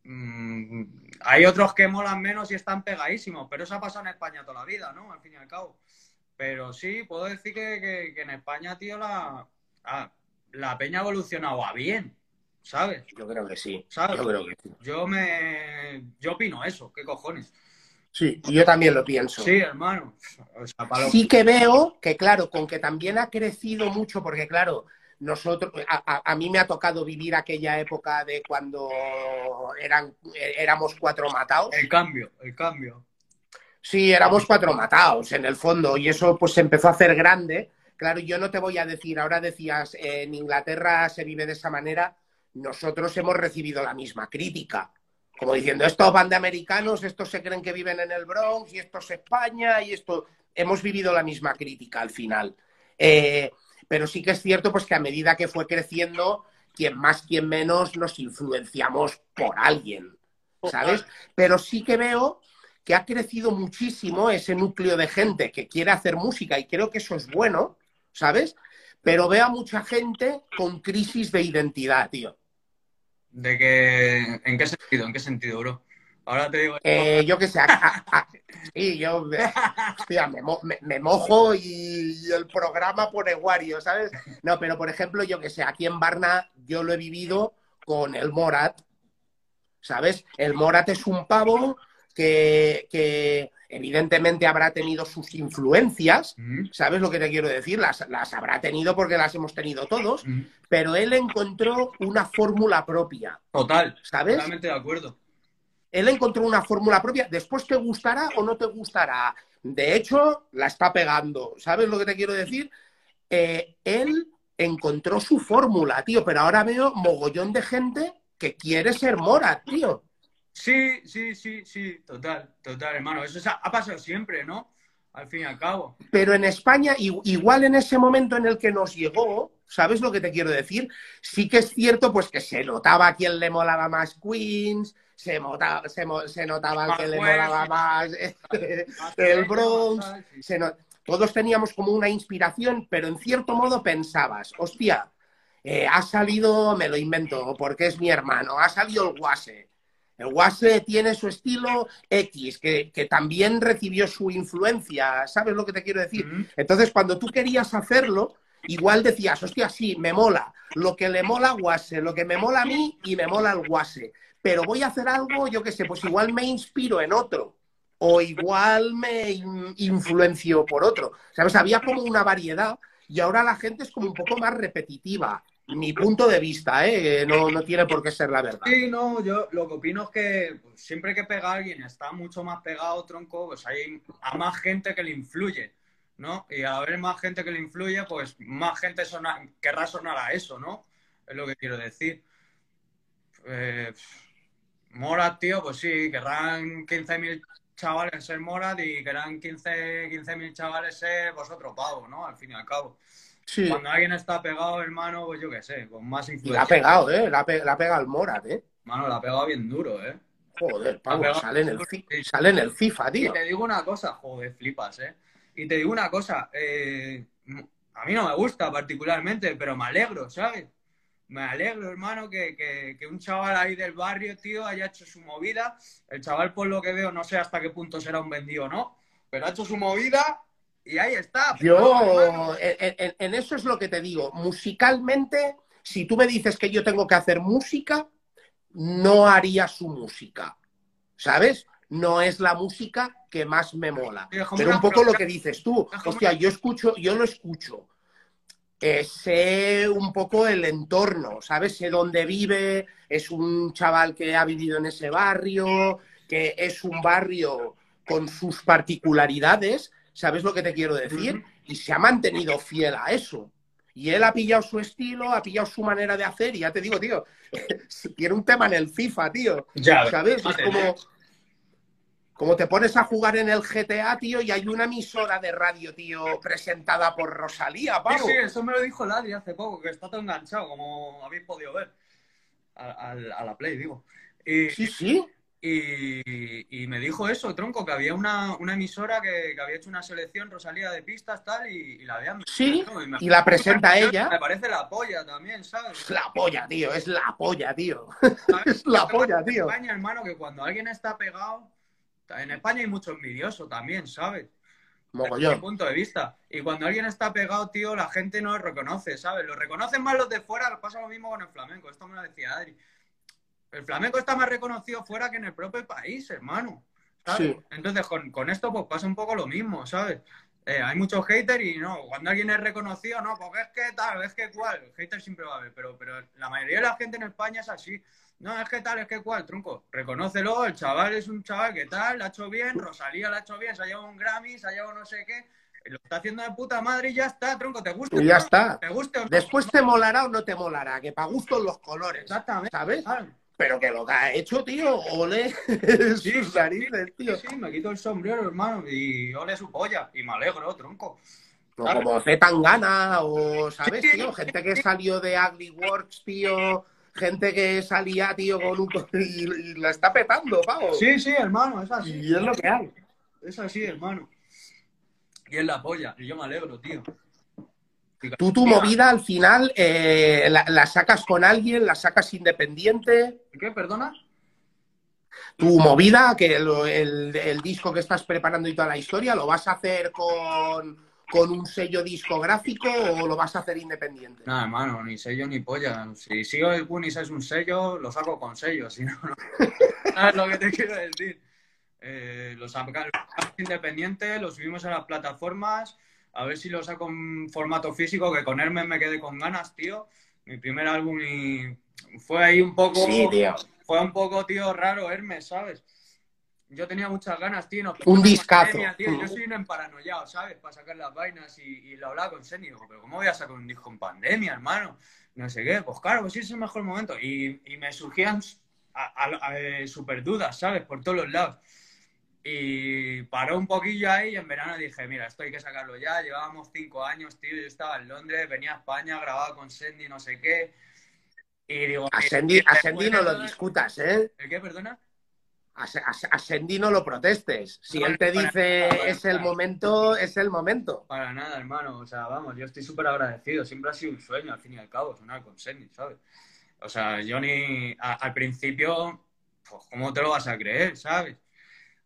Mm, hay otros que molan menos y están pegadísimos, pero eso ha pasado en España toda la vida, ¿no? Al fin y al cabo. Pero sí, puedo decir que, que- que en España, tío, la, ah, la peña ha evolucionado a bien, ¿sabes? Yo creo que sí. ¿Sabes? Yo creo que sí. Yo me. Yo opino eso, ¿qué cojones? Sí, yo también lo pienso. Sí, hermano. O sea, para lo- Sí que veo que, claro, con que también ha crecido mucho, porque, claro, nosotros, a, a- a mí me ha tocado vivir aquella época de cuando eran, éramos cuatro matados. El cambio, el cambio. Sí, éramos cuatro matados, en el fondo, y eso pues se empezó a hacer grande. Claro, yo no te voy a decir, ahora decías, eh, en Inglaterra se vive de esa manera, nosotros hemos recibido la misma crítica. Como diciendo, estos van de americanos, estos se creen que viven en el Bronx, y esto es España, y esto. Hemos vivido la misma crítica al final. Eh, pero sí que es cierto pues que a medida que fue creciendo, quien más, quien menos, nos influenciamos por alguien, ¿sabes? Pero sí que veo que ha crecido muchísimo ese núcleo de gente que quiere hacer música y creo que eso es bueno, ¿sabes? Pero veo a mucha gente con crisis de identidad, tío. ¿De que, ¿En qué sentido? ¿En qué sentido, bro? Ahora te digo. Eh, yo qué sé, a- sí, yo hostia, me, mo- me- me mojo y, y el programa pone Wario, ¿sabes? No, pero por ejemplo, yo que sé, aquí en Barna yo lo he vivido con el Morat, ¿sabes? El Morat es un pavo que, que evidentemente habrá tenido sus influencias, Mm, ¿sabes lo que te quiero decir? Las, las habrá tenido porque las hemos tenido todos, mm. pero él encontró una fórmula propia, Total, ¿sabes? totalmente de acuerdo. Él encontró una fórmula propia, después te gustará o no te gustará. De hecho, la está pegando. ¿Sabes lo que te quiero decir? Eh, él encontró su fórmula, tío, pero ahora veo mogollón de gente que quiere ser Mora, tío. Sí, sí, sí, sí, total, total, hermano. Eso ha, ha pasado siempre, ¿no? Al fin y al cabo. Pero en España, igual en ese momento en el que nos llegó, ¿sabes lo que te quiero decir? Sí que es cierto, pues que se notaba a quién le molaba más Queens, se, mota- se, mo- se notaba al que le molaba más el Bronx, se no- todos teníamos como una inspiración, pero en cierto modo pensabas, hostia, eh, ha salido, me lo invento, porque es mi hermano, ha salido el Guase. El Guase tiene su estilo X, que, que también recibió su influencia, ¿sabes lo que te quiero decir? Mm, Entonces, cuando tú querías hacerlo, igual decías, hostia, sí, me mola. Lo que le mola a Guase, lo que me mola a mí y me mola al Guase. Pero voy a hacer algo, yo qué sé, pues igual me inspiro en otro. O igual me in- influencio por otro. ¿Sabes? Había como una variedad y ahora la gente es como un poco más repetitiva. Mi punto de vista, ¿eh? No, no tiene por qué ser la verdad. Sí, no, yo lo que opino es que pues, siempre que pega a alguien está mucho más pegado, tronco, pues hay a más gente que le influye, ¿no? Y al haber más gente que le influye, pues más gente sona- querrá sonar a eso, ¿no? Es lo que quiero decir. Eh, Morat, tío, pues sí, querrán 15.000 chavales ser Morat y querrán 15 15.000 chavales ser vosotros, pavo, ¿no? Al fin y al cabo. Sí. Cuando alguien está pegado, hermano, pues yo qué sé, con más Y la ha influencia. pegado, ¿eh? La ha, pe- la ha pegado el Morat, ¿eh? Mano, la ha pegado bien duro, ¿eh? Joder, Pablo, sale en el, sale en el FIFA, Y tío. te digo una cosa, joder, flipas, ¿eh? Y te digo una cosa, eh, a mí no me gusta particularmente, pero me alegro, ¿sabes? Me alegro, hermano, que, que- que un chaval ahí del barrio, tío, haya hecho su movida. El chaval, por lo que veo, no sé hasta qué punto será un vendido o no, pero ha hecho su movida y ahí está. Yo, en, en- en eso es lo que te digo. Musicalmente, si tú me dices que yo tengo que hacer música, no haría su música. ¿Sabes? No es la música que más me mola. Pero un poco lo que dices tú. Hostia, yo escucho, yo lo escucho. Eh, sé un poco el entorno, ¿sabes? Sé dónde vive, es un chaval que ha vivido en ese barrio, que es un barrio con sus particularidades, ¿sabes lo que te quiero decir? Y se ha mantenido fiel a eso. Y él ha pillado su estilo, ha pillado su manera de hacer, y ya te digo, tío, tiene un tema en el FIFA, tío. Ya, ¿Sabes? Es como, como te pones a jugar en el GTA, tío, y hay una emisora de radio, tío, presentada por Rosalía, Sí, pavo. sí, eso me lo dijo Ladri hace poco, que está todo enganchado, como habéis podido ver. A, a- a la Play, digo. Y, Sí, sí. Y, y me dijo eso, tronco, que había una, una emisora que, que había hecho una selección Rosalía de pistas, tal, y, y la habían Sí, ¿no? me- y la presenta Me ella. parece la polla también, ¿sabes? Es la polla, tío, es la polla, tío. Es la polla, pasa en tío. España, hermano, que cuando alguien está pegado, en España hay mucho envidioso también, ¿sabes? Desde mi punto de vista. Y cuando alguien está pegado, tío, la gente no lo reconoce, ¿sabes? Lo reconocen más los de fuera, pasa lo mismo con el flamenco. Esto me lo decía Adri. El flamenco está más reconocido fuera que en el propio país, hermano. ¿sabes? Sí. Entonces, con, con esto pues pasa un poco lo mismo, ¿sabes? Eh, hay muchos haters y no, cuando alguien es reconocido, no, porque es que tal, es que cual, hater siempre va a haber, pero, pero la mayoría de la gente en España es así. No, es que tal, es que cual, tronco. Reconócelo, el chaval es un chaval que tal, la ha hecho bien, Rosalía la ha hecho bien, se ha llevado un Grammy, se ha llevado no sé qué, lo está haciendo de puta madre y ya está, tronco, te gusta. Y ya está. Te guste no. Después te molará o no te molará, que pa' gustos los colores, Exactamente. ¿sabes? ¿sabes? Pero que lo que ha hecho, tío, ole Sí, sus narices, tío. Sí, sí, me quito el sombrero, hermano, y ole su polla, y me alegro, tronco. Como Z Tangana, o, ¿sabes, tío? Gente que salió de Ugly Works, tío. Gente que salía, tío, con un... Y, y la está petando, pavo. Sí, sí, hermano, es así. Y es lo que hay. Es así, hermano. Y es la polla, y yo me alegro, tío. Tú tu movida al final eh, la, la sacas con alguien, la sacas independiente. ¿Qué, perdona? Tu movida, que el, el disco que estás preparando y toda la historia, ¿lo vas a hacer con, con un sello discográfico o lo vas a hacer independiente? Nada, hermano, ni sello ni polla. Si sigo el Punis es un sello, lo saco con sello, si no, no. ¿Sabes lo que te quiero decir? Eh, lo sacamos independiente, lo subimos a las plataformas, a ver si lo saco en formato físico, que con Hermes me quedé con ganas, tío. Mi primer álbum y fue ahí un poco... Sí, tío. Fue un poco, tío, raro Hermes, ¿sabes? Yo tenía muchas ganas, tío. nos Un discazo. pandemia, tío. Yo soy un emparanoiado, ¿sabes? Para sacar las vainas y, y lo hablaba con. Digo, pero ¿cómo voy a sacar un disco en pandemia, hermano? No sé qué. Pues claro, pues sí es el mejor momento. Y, y me surgían a, a- a- eh, super dudas, ¿sabes? Por todos los lados. Y paró un poquillo ahí y en verano dije, mira, esto hay que sacarlo ya. Llevábamos cinco años, tío. Yo estaba en Londres, venía a España, grababa con Sendy, no sé qué. Y digo, A y- Sendy, y a después Sendy de no lo discutas, ¿eh? ¿El qué, perdona? A, no lo protestes. Si No, él te dice nada, es el momento, es el momento. Para nada, hermano. O sea, vamos, yo estoy súper agradecido. Siempre ha sido un sueño, al fin y al cabo, sonar con Sendy, ¿sabes? O sea, a- al principio, pues, ¿cómo te lo vas a creer, sabes?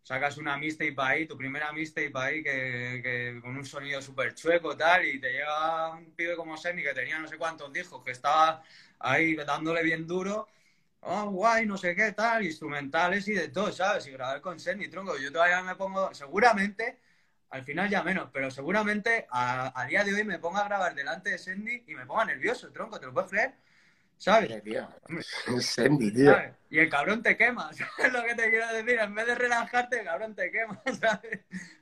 Sacas una mixtape ahí, tu primera mixtape ahí, que, que con un sonido súper chueco tal, y te llega un pibe como Semi que tenía no sé cuántos discos, que estaba ahí dándole bien duro, oh, guay, no sé qué tal, instrumentales y de todo, ¿sabes? Y grabar con Semi, tronco, yo todavía me pongo, seguramente, al final ya menos, pero seguramente a, a día de hoy me ponga a grabar delante de Sandy y me ponga nervioso, tronco, ¿te lo puedes creer? ¿Sabes? Tío, Sandy, tío. ¿Sabes? Y el cabrón te quema, ¿sabes lo que te quiero decir? En vez de relajarte, el cabrón te quema, ¿sabes?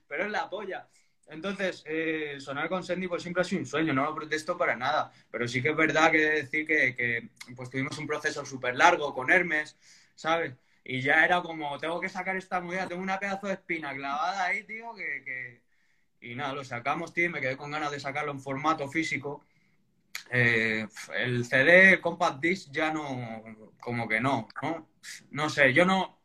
Pero es la polla. Entonces, eh, sonar con Sandy pues siempre ha sido un sueño, no lo protesto para nada, pero sí que es verdad que decir que, que pues tuvimos un proceso súper largo con Hermes, ¿sabes? Y ya era como, tengo que sacar esta movida, tengo una pedazo de espina clavada ahí, tío, que, que... Y nada, lo sacamos, tío, y me quedé con ganas de sacarlo en formato físico. Eh, el CD, el Compact Disc, ya no, como que no, ¿no? No sé, yo no...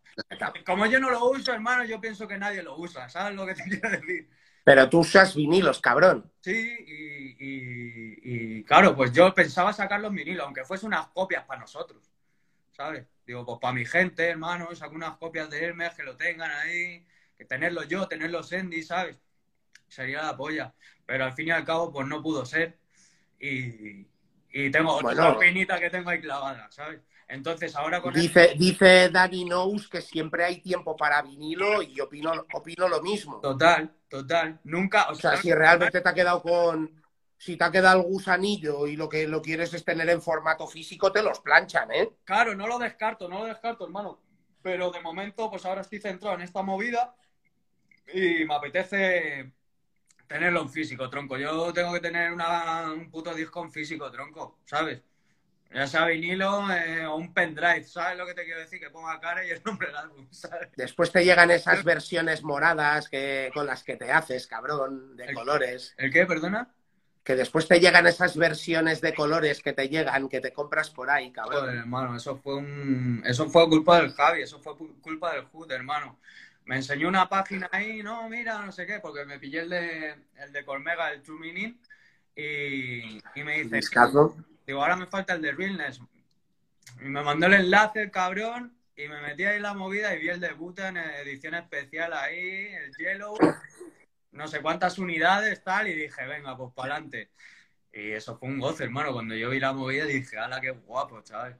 Como yo no lo uso, hermano, yo pienso que nadie lo usa, ¿sabes lo que te quiero decir? Pero tú usas vinilos, cabrón. Sí, y, y, y, claro, pues yo pensaba sacar los vinilos, aunque fuese unas copias para nosotros, ¿sabes? Digo, pues para mi gente, hermano, saco unas copias de Hermes que lo tengan ahí, que tenerlos yo, tenerlos Sandy, ¿sabes? Sería la polla. Pero al fin y al cabo, pues no pudo ser. Y, y tengo Bueno. otra pinita que tengo ahí clavada, ¿sabes? Entonces ahora con Dice, dice Danny Knows que siempre hay tiempo para vinilo y opino, opino lo mismo. Total, total. Nunca, o O sea, sea, si realmente te ha quedado con. Si te ha quedado el gusanillo y lo que lo quieres es tener en formato físico, te los planchan, ¿eh? Claro, no lo descarto, no lo descarto, hermano. Pero de momento, pues ahora estoy centrado en esta movida y me apetece tenerlo en físico, tronco. Yo tengo que tener una- un puto disco en físico, tronco, ¿sabes? Ya sea vinilo eh, o un pendrive, ¿sabes lo que te quiero decir? Que ponga cara y el nombre del álbum, ¿sabes? Después te llegan esas versiones moradas que, con las que te haces, cabrón, de El- colores. ¿El qué, perdona? Que después te llegan esas versiones de colores que te llegan, que te compras por ahí, Joder, cabrón. hermano, eso fue un... Eso fue culpa del Javi, eso fue culpa del Hood, hermano. Me enseñó una página ahí, no, mira, no sé qué, porque me pillé el de, el de Colmega, el True Meaning, y, y me dice, digo, ahora me falta el de Realness. Y me mandó el enlace, el cabrón, y me metí ahí en la movida y vi el de Butan, edición especial ahí, el Yellow, no sé cuántas unidades, tal, y dije, venga, pues para adelante. Y eso fue un goce, hermano. Cuando yo vi la movida dije, ala, qué guapo, chaval.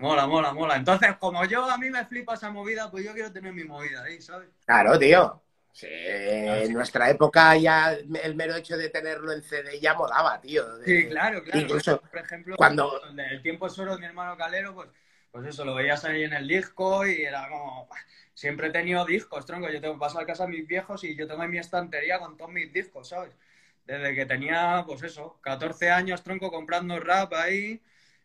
Mola, mola, mola. Entonces, como yo a mí me flipa esa movida, pues yo quiero tener mi movida ahí, ¿sabes? Claro, tío. Sí, en nuestra época ya el mero hecho de tenerlo en CD ya molaba, tío. De- Sí, claro, claro. Incluso Por ejemplo, cuando- el tiempo es oro de mi hermano Calero, pues, pues eso, lo veías ahí en el disco y era como... Siempre he tenido discos, tronco. Yo tengo pasar a casa de mis viejos y yo tengo en mi estantería con todos mis discos, ¿sabes? Desde que tenía, pues eso, 14 años, tronco, comprando rap ahí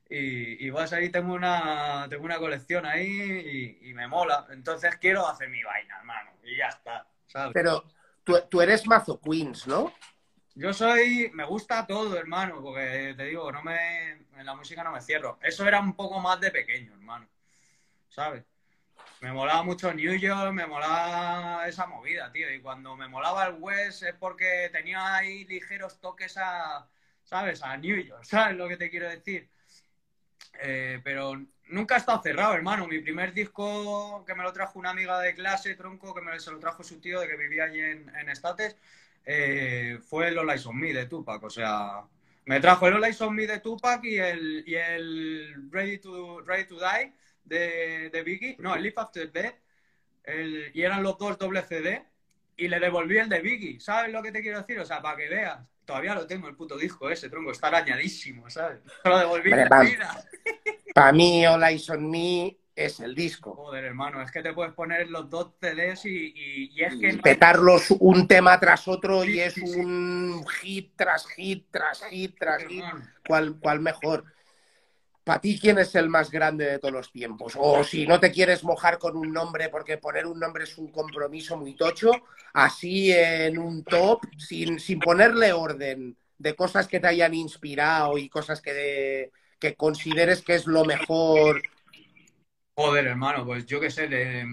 y, y vas ahí, tengo una, tengo una colección ahí y, y me mola. Entonces quiero hacer mi vaina, hermano, y ya está, ¿sabes? Pero tú, tú eres mazo Queens, ¿no? Yo soy, me gusta todo, hermano, porque te digo, no me, en la música no me cierro. Eso era un poco más de pequeño, hermano, ¿sabes? Me molaba mucho New York, me molaba esa movida, tío. Y cuando me molaba el West es porque tenía ahí ligeros toques a, ¿sabes? A New York, ¿sabes lo que te quiero decir? Eh, pero nunca ha estado cerrado, hermano. Mi primer disco que me lo trajo una amiga de clase, tronco, que me se lo trajo su tío de que vivía allí en, en Estates, eh, fue el All on Me de Tupac. O sea, me trajo el All on Me de Tupac y el, y el Ready, to, Ready to Die de, de Biggie. No, el Live After Death. El, y eran los dos doble CD. Y le devolví el de Biggie. ¿Sabes lo que te quiero decir? O sea, para que veas. Todavía lo tengo, el puto disco ese, tronco. Está arañadísimo, ¿sabes? Lo devolví Hombre, en va. vida. Para mí, All Eyes on Me es el disco. Joder, hermano, es que te puedes poner los dos CDs y, y- y es que no- petarlos un tema tras otro y es sí, sí. un hit tras hit, tras hit, tras hit. ¿Cuál, cuál mejor? Para ti, ¿quién es el más grande de todos los tiempos? O si no te quieres mojar con un nombre, porque poner un nombre es un compromiso muy tocho, así en un top, sin, sin ponerle orden de cosas que te hayan inspirado y cosas que, que consideres que es lo mejor. Joder, hermano, pues yo qué sé, de...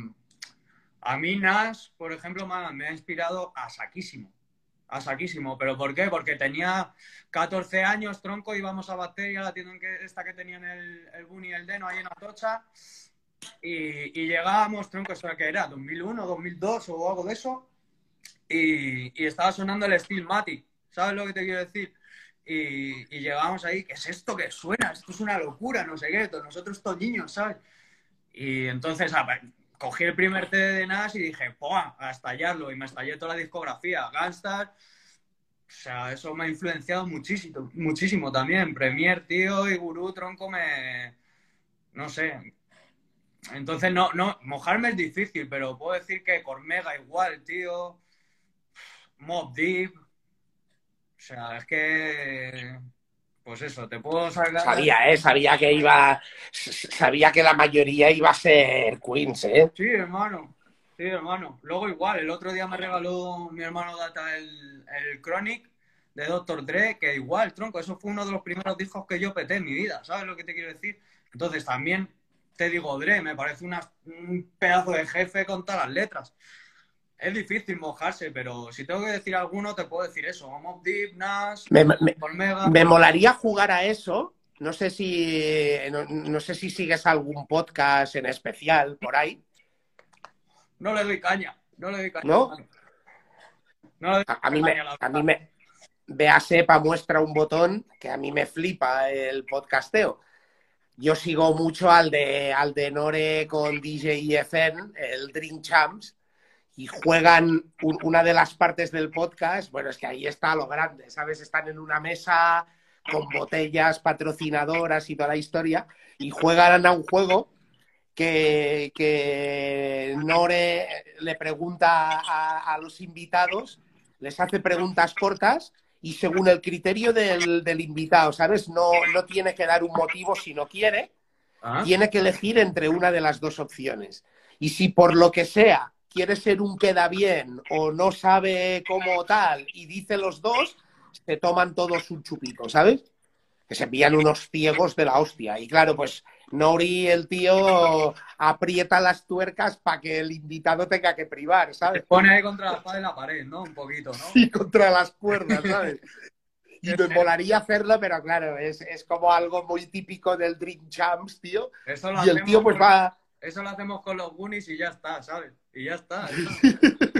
a mí Nash, por ejemplo, me ha inspirado a saquísimo. A saquísimo. ¿Pero por qué? Porque tenía 14 años, tronco, íbamos a Bacteria, la tienda en que, esta que tenían el, el Bunny y el Deno ahí en Atocha. Y, y llegábamos, tronco, ¿eso que era? ¿2001, 2002 o algo de eso? Y, estaba sonando el Steel Matic, ¿sabes lo que te quiero decir? Y, y llegábamos ahí, ¿qué es esto que suena? Esto es una locura, no sé qué, todos nosotros estos niños, ¿sabes? Y entonces cogí el primer CD de Nas y dije, ¡pua! A estallarlo. Y me estallé toda la discografía. Gangstar, o sea, eso me ha influenciado muchísimo, muchísimo también. Premier, tío, y Gurú, tronco, me... No sé. Entonces, no, no, mojarme es difícil, pero puedo decir que Cormega igual, tío. Mob Deep. O sea, es que... Pues eso, te puedo sacar... Sabía, ¿eh? Sabía que iba... Sabía que la mayoría iba a ser Queens, ¿eh? Sí, hermano. Sí, hermano. Luego igual, el otro día me regaló mi hermano Data el, el Chronic de Dr. Dre, que igual, tronco, eso fue uno de los primeros discos que yo peté en mi vida, ¿sabes lo que te quiero decir? Entonces también te digo, Dre, me parece una- un pedazo de jefe con todas las letras. Es difícil mojarse, pero si tengo que decir alguno, te puedo decir eso. Mob Deep, Me, me- Olmega. me molaría jugar a eso. No sé si no, no sé si sigues algún podcast en especial por ahí. No le doy caña, no le doy caña. ¿No? No le doy A, a mí me, caña, la a mí me vea sepa muestra un botón que a mí me flipa el podcasteo. Yo sigo mucho al de al de Nore con DJ IFN, el Dream Champs, y juegan un- una de las partes del podcast, bueno, es que ahí está lo grande, ¿sabes? Están en una mesa con botellas patrocinadoras y toda la historia, y juegan a un juego que, que Nore le pregunta a, a los invitados, les hace preguntas cortas y según el criterio del, del invitado, ¿sabes? No, no tiene que dar un motivo si no quiere, Ah, tiene que elegir entre una de las dos opciones. Y si por lo que sea quiere ser un queda bien o no sabe cómo tal y dice los dos, se toman todos un chupito, ¿sabes? Que se envían unos ciegos de la hostia. Y claro, pues Nori, el tío, aprieta las tuercas para que el invitado tenga que privar, ¿sabes? pone ahí contra la espada de la pared, ¿no? Un poquito, ¿no? Sí, contra las cuerdas, ¿sabes? Y me molaría hacerlo, pero claro, es, es como algo muy típico del Dream Champs, tío. Eso lo Y el tío pues va... Eso lo hacemos con los Goonies y ya está, ¿sabes? Y ya está.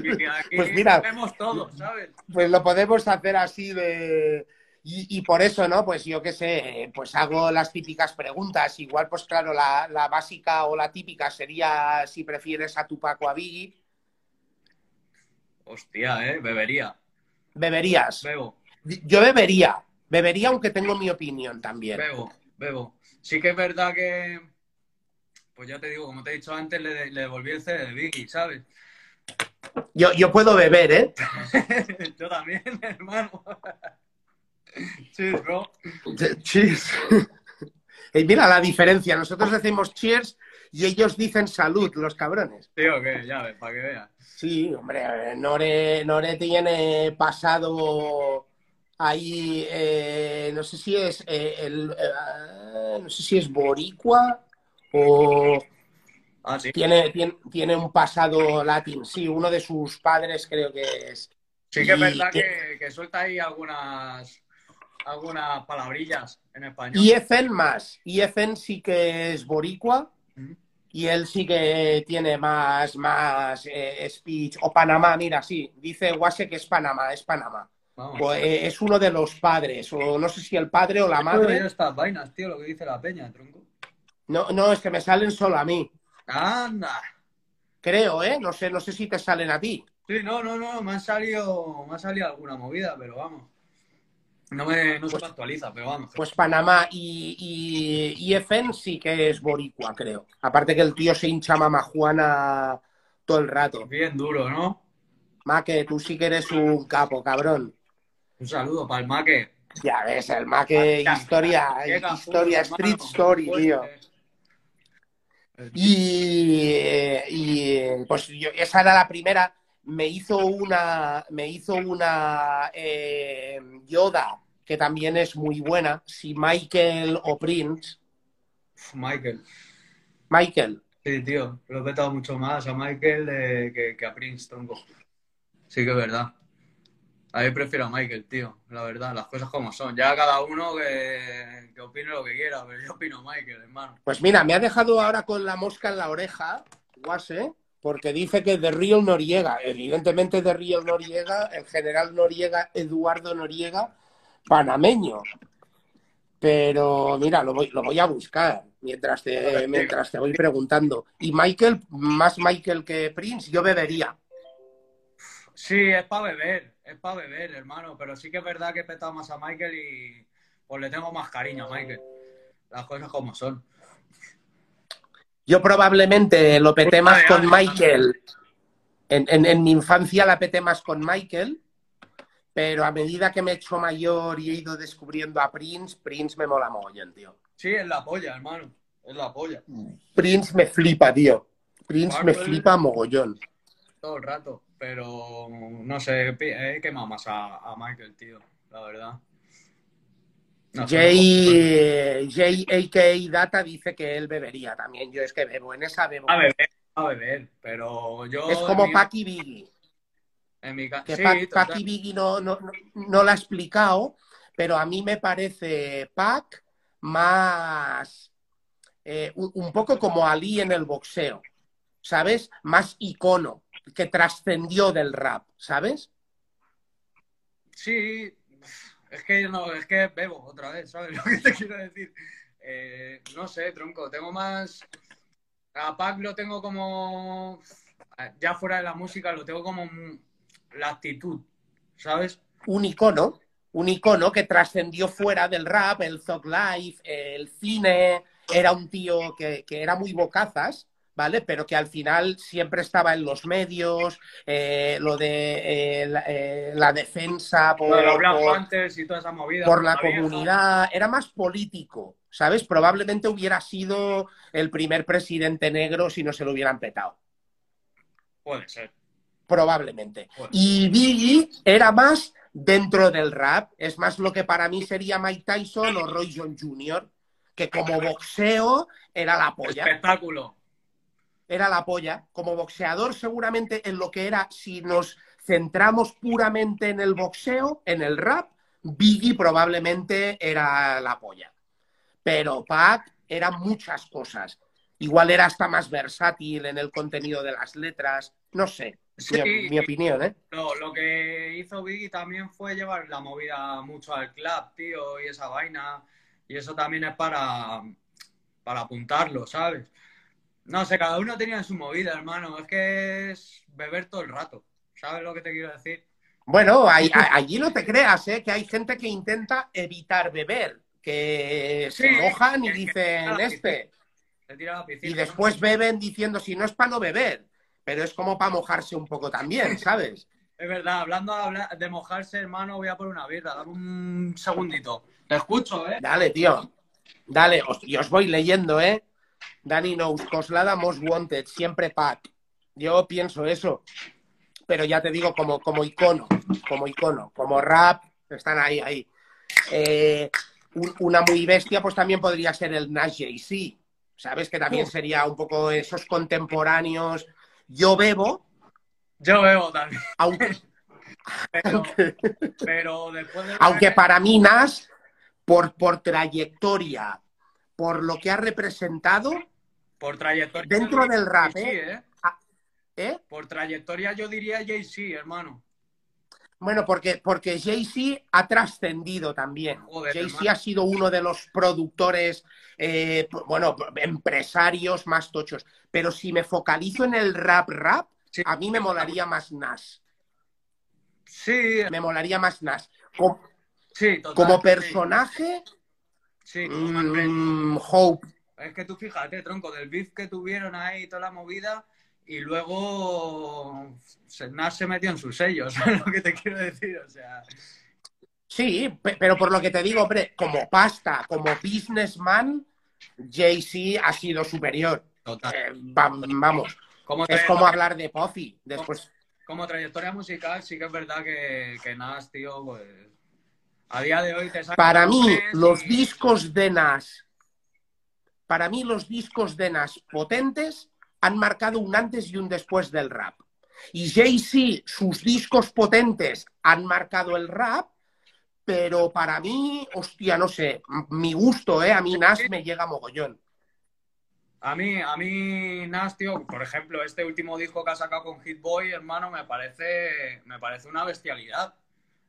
Y aquí Pues mira. vemos todos, ¿sabes? Pues lo podemos hacer así de... Y, y por eso, ¿no? Pues yo qué sé, pues hago las típicas preguntas. Igual, pues claro, la, la básica o la típica sería si prefieres a Tupac o a Biggie. Hostia, ¿eh? Bebería. ¿Beberías? Bebo, Yo bebería. Bebería aunque tengo mi opinión también. bebo, bebo. Sí que es verdad que... Pues ya te digo, como te he dicho antes, le, le devolví el CD de Biggie, ¿sabes? Yo, yo puedo beber, ¿eh? Yo también, hermano. Cheers, bro. Cheers. Y mira la diferencia. Nosotros decimos cheers y ellos dicen salud, los cabrones. Tío, que ya ves, para que veas. Sí, hombre, Nore, Nore tiene pasado ahí, eh, no sé si es eh, el, eh, no sé si es boricua o Ah, sí. tiene, tiene, tiene un pasado latín. Sí, uno de sus padres creo que es. Sí que es verdad que, que suelta ahí algunas algunas palabrillas en español. Y Efen más. Y Efen sí que es boricua y él sí que tiene más, más eh, speech. O Panamá, mira, sí. Dice Guase que es Panamá, es Panamá. O, eh, es uno de los padres, o no sé si el padre o la madre. estas vainas, tío, lo que dice la peña, tronco. No, no, es que me salen solo a mí. Anda. Creo, ¿eh? No sé, no sé si te salen a ti. Sí, no, no, no, me ha salido, me ha salido alguna movida, pero vamos. No me, no se me actualiza, pero vamos. Pues Panamá y, y, y sí que es boricua, creo. Aparte que el tío se hincha mamajuana todo el rato. Bien duro, ¿no? Maque, tú sí que eres un capo, cabrón. Un saludo para el maque. Ya ves, el Maque, historia, historia, street story, Pues, tío. Eh, Y, y, pues yo, esa era la primera. Me hizo una, me hizo una eh, Yoda, que también es muy buena. Si Michael o Prince. Michael. Michael. Sí, tío, lo he petado mucho más a Michael que a Prince, tronco. Sí que es verdad. A mí prefiero a Michael, tío, la verdad, las cosas como son. Ya cada uno que, que opine lo que quiera, pero yo opino Michael, hermano. Pues mira, me ha dejado ahora con la mosca en la oreja, Guase, porque dice que de Real Noriega, evidentemente de Real Noriega, el general Noriega, Eduardo Noriega, panameño. Pero mira, lo voy, lo voy a buscar mientras te, mientras te voy preguntando. Y Michael, más Michael que Prince, yo bebería. Sí, es para beber, es para beber, hermano. Pero sí que es verdad que he petado más a Michael y pues le tengo más cariño a Michael. Las cosas como son. Yo probablemente lo peté más con Michael. En, en, en, mi infancia la peté más con Michael, pero a medida que me he hecho mayor y he ido descubriendo a Prince, Prince me mola mogollón, tío. Sí, es la polla, hermano. Es la polla. Prince me flipa, tío. Prince me flipa mogollón. Todo el rato, pero no sé, he quemado más a, a Michael, tío, la verdad. No, Jay, Jay a.k.a. Data dice que él bebería también. Yo es que bebo, en esa bebo. A beber, a beber, pero yo... Es como mi... Paki Biggie. En mi ca... Que sí, Pac, Paki Biggie no, no, no, no lo ha explicado, pero a mí me parece Pac más... Eh, un, un poco como Ali en el boxeo, ¿sabes? Más icono, que trascendió del rap, ¿sabes? Sí, es que no, es que bebo otra vez, ¿sabes lo que te quiero decir? Eh, no sé, tronco, tengo más. A Pac lo tengo como. Ya fuera de la música, lo tengo como la actitud, ¿sabes? Un icono, un icono que trascendió fuera del rap, el Thug Life, el cine. Era un tío que, que era muy bocazas, ¿vale? Pero que al final siempre estaba en los medios, eh, lo de eh, la, eh, la, defensa por, los Black Panthers y toda esa movida. por la, la comunidad, era más político, ¿sabes? Probablemente hubiera sido el primer presidente negro si no se lo hubieran petado. Puede ser. Probablemente. Puede y Biggie era más dentro del rap, es más lo que para mí sería Mike Tyson o Roy John Jr., que como boxeo era la polla. Espectáculo era la polla. Como boxeador, seguramente en lo que era, si nos centramos puramente en el boxeo, en el rap, Biggie probablemente era la polla. Pero Pac era muchas cosas. Igual era hasta más versátil en el contenido de las letras. No sé, sí, mi, mi, opinión, ¿eh? No, lo que hizo Biggie también fue llevar la movida mucho al club, tío, y esa vaina. Y eso también es para, para apuntarlo, ¿sabes? No sé, cada uno tenía su movida, hermano. Es que es beber todo el rato. ¿Sabes lo que te quiero decir? Bueno, hay, allí no te creas, ¿eh? Que hay gente que intenta evitar beber, que sí, se mojan y dicen este. Piscina, y después beben diciendo si no es para no beber, pero es como para mojarse un poco también, ¿sabes? Es verdad, hablando de mojarse, hermano, voy a por una birra. Dame un segundito. Te escucho, ¿eh? Dale, tío. Dale, os, y os voy leyendo, ¿eh? Danny Knows, Coslada Most Wanted, siempre Pac. Yo pienso eso. Pero ya te digo, como, como icono, como icono, como rap, están ahí, ahí. Eh, un, una muy bestia, pues también podría ser el Nash JC. ¿Sabes? Que también sería un poco esos contemporáneos. Yo bebo. Yo bebo también. Aunque, pero, pero después de... aunque para mí Nash, por, por trayectoria, por lo que ha representado por trayectoria dentro del rap, ¿eh? ¿eh? ¿eh? Por trayectoria yo diría Jay-Z, hermano. Bueno, porque, porque Jay-Z ha trascendido también. Jay-Z ha sido uno de los productores, eh, bueno, empresarios más tochos. Pero si me focalizo en el rap rap, sí. a mí me molaría más Nas. Sí. Me molaría más Nas. Como, sí, total, como personaje, Sí, mm, Hope. Es que tú fíjate, tronco, del beef que tuvieron ahí toda la movida y luego Nas se metió en sus sellos, ¿sabes lo que te quiero decir? O sea... Sí, pero por lo que te digo, hombre, como pasta, como businessman, Jay-Z ha sido superior. Total. Eh, vamos, como es como hablar de Puffy después. Como trayectoria musical, sí que es verdad que, que Nas, tío, pues a día de hoy te Para mí, los y... discos de Nas, para mí los discos de Nas potentes han marcado un antes y un después del rap. Y Jay-Z, sus discos potentes han marcado el rap, pero para mí, hostia, no sé, mi gusto, ¿eh? A mí Nas me llega mogollón. A mí, a mí, Nas, tío, por ejemplo, este último disco que ha sacado con Hit Boy, hermano, me parece, me parece una bestialidad.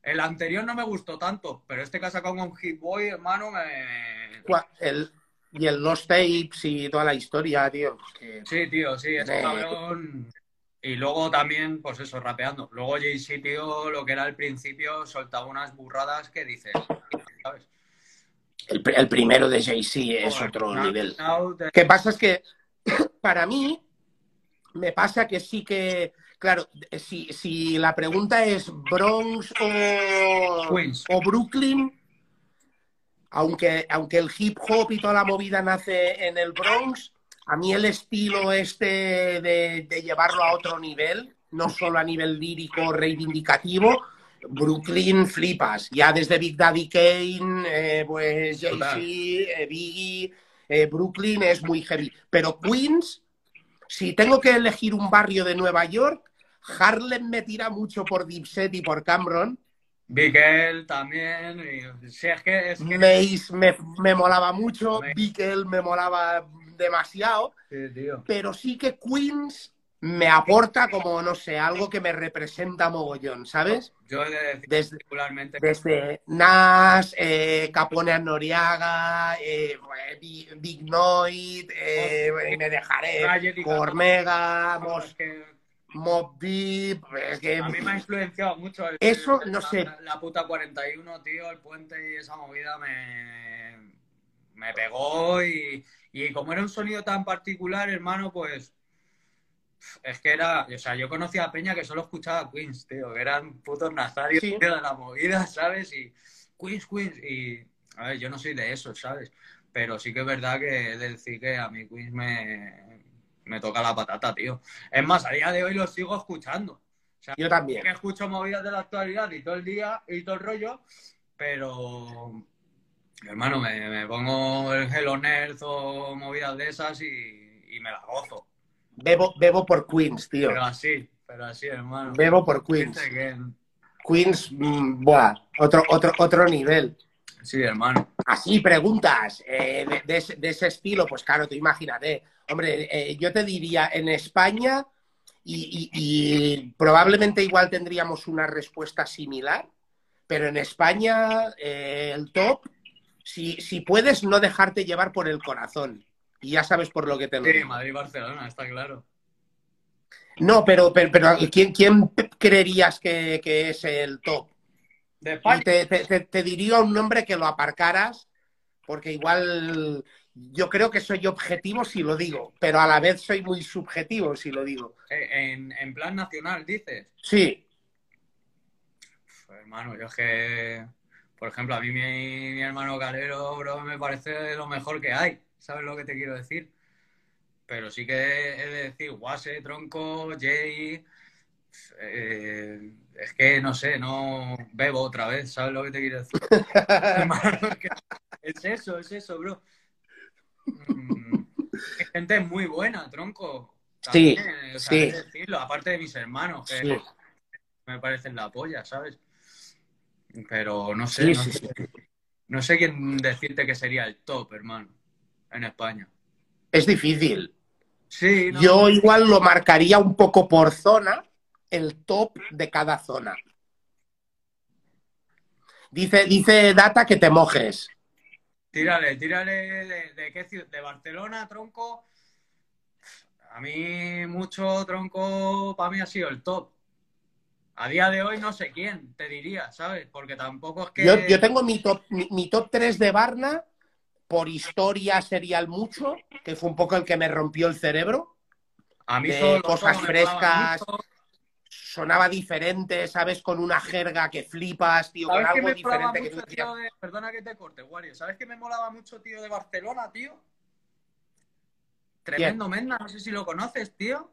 El anterior no me gustó tanto, pero este que ha sacado con Hit Boy, hermano, me... El, y el Lost Tapes y toda la historia, tío. Sí, tío, sí, es cabrón. Y luego también, pues eso, rapeando. Luego Jay-Z, tío, lo que era al principio, soltaba unas burradas que dices, ¿sabes? El, primero de Jay-Z es otro nivel. Que pasa es que, para mí, me pasa que sí que, claro, si, si la pregunta es Bronx o, o Brooklyn, aunque, aunque el hip hop y toda la movida nace en el Bronx, a mí el estilo este de, llevarlo a otro nivel, no solo a nivel lírico, reivindicativo, Brooklyn flipas. Ya desde Big Daddy Kane, eh, pues Jay-Z, eh, Biggie, eh, Brooklyn es muy heavy. Pero Queens, si tengo que elegir un barrio de Nueva York, Harlem me tira mucho por Dipset y por Cameron. Bigel también. es que, Mace me, me, molaba mucho, Bigel me molaba demasiado, pero sí que Queens me aporta como, no sé, algo que me representa mogollón, ¿sabes? Yo desde, Desde Nas, eh, Capone Noriaga, eh, Big Noid, eh, me dejaré, Cormega, Mob Deep, es que... A mí me ha influenciado mucho Eso, no sé... La puta 41, tío, el puente y esa movida me, me pegó y, y como era un sonido tan particular, hermano, pues es que era, o sea, yo conocía a Peña que solo escuchaba Queens, tío, que eran putos nazarios de la movida, ¿sabes? Y Queens, Queens, y a ver, yo no soy de eso, ¿sabes? Pero sí que es verdad que decir que a mí Queens me, me toca la patata, tío. Es más, a día de hoy lo sigo escuchando. O sea, yo también. Que escucho movidas de la actualidad y todo el día y todo el rollo, pero Hermano, me, pongo el Hello Nerd o movidas de esas y, me la gozo. Bebo, bebo por Queens, tío. Pero así, pero así, hermano. Bebo por Queens. Queens, mm, buah, otro, otro, otro nivel. Sí, hermano. Así, preguntas eh, de, ese, estilo, pues claro, te imagínate. Hombre, eh, yo te diría, en España, y, probablemente igual tendríamos una respuesta similar, pero en España eh, el top si, si puedes no dejarte llevar por el corazón. Y ya sabes por lo que te lo Sí, Madrid-Barcelona, está claro. No, pero, pero, ¿quién, ¿quién, creerías que, es el top? De te, te, diría un nombre que lo aparcaras, porque igual yo creo que soy objetivo si lo digo, pero a la vez soy muy subjetivo si lo digo. Eh, ¿En, plan nacional, dices? Sí. hermano, yo es que por ejemplo, a mí mi, hermano Calero, bro, me parece lo mejor que hay. ¿Sabes lo que te quiero decir? Pero sí que he de decir, Guase, Tronco, Jay. Eh, es que no sé, no bebo otra vez, ¿sabes lo que te quiero decir? es eso, es eso, bro. Mm, gente muy buena, tronco. sí, sí. decirlo, aparte de mis hermanos, que me parecen la polla, ¿sabes? Pero no sé, no, sé quién decirte que sería el top, hermano, en España. Es difícil. Sí, Yo igual lo marcaría un poco por zona, el top de cada zona. Dice, dice Data que te mojes. Tírale, tírale de, qué ciudad, de Barcelona, tronco. A mí mucho tronco, para mí ha sido el top. A día de hoy no sé quién, te diría, ¿sabes? Porque tampoco es que... Yo, tengo mi top, mi, top 3 de Barna, por historia serial mucho, que fue un poco el que me rompió el cerebro. A mí de cosas frescas, sonaba diferente, ¿sabes? Con una jerga que flipas, tío, con algo diferente que tú Perdona que te corte, Wario. ¿Sabes que me molaba mucho, tío, de Barcelona, tío? Tremendo Menda, no sé si lo conoces, tío.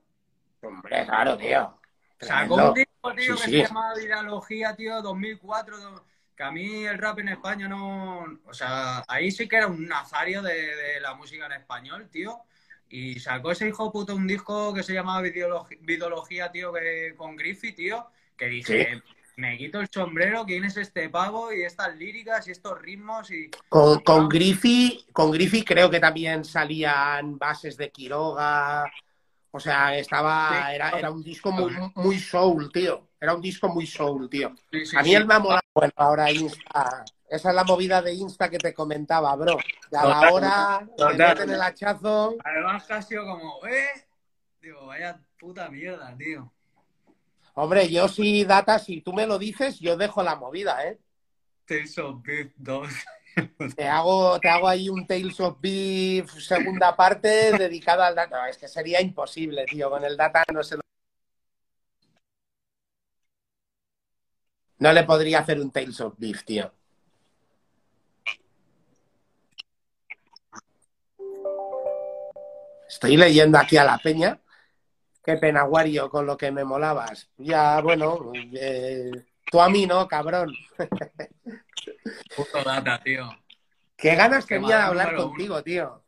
Hombre, claro, tío. Sacó un disco, tío, que se llama Virología, tío, 2004, que a mí el rap en España no... O sea, ahí sí que era un nazario de, la música en español, tío. Y sacó ese hijo puto un disco que se llamaba Videología, tío, que, con Griffith, tío, que dije, me quito el sombrero, ¿quién es este pavo? Y estas líricas y estos ritmos y... Con, con Griffith, con Griffith creo que también salían bases de Quiroga, o sea, estaba, era, era un disco muy, muy soul, tío. Era un disco muy soul, tío. a mí el me ha bueno, ahora Insta, esa es la movida de Insta que te comentaba, bro. a la hora, te meten el hachazo. Además, ha sido como, eh, digo, vaya puta mierda, tío. Hombre, yo sí, Data, si tú me lo dices, yo dejo la movida, ¿eh? Tales of Beef 2. Te hago, te hago ahí un Tales of Beef segunda parte dedicada al Data. es que sería imposible, tío. Con el Data no se lo... No le podría hacer un Tales of Beef, tío. Estoy leyendo aquí a la peña. Qué pena, Wario, con lo que me molabas. Ya, bueno, eh, tú a mí, ¿no, cabrón? Puto data, tío. Qué ganas tenía de hablar contigo, tío.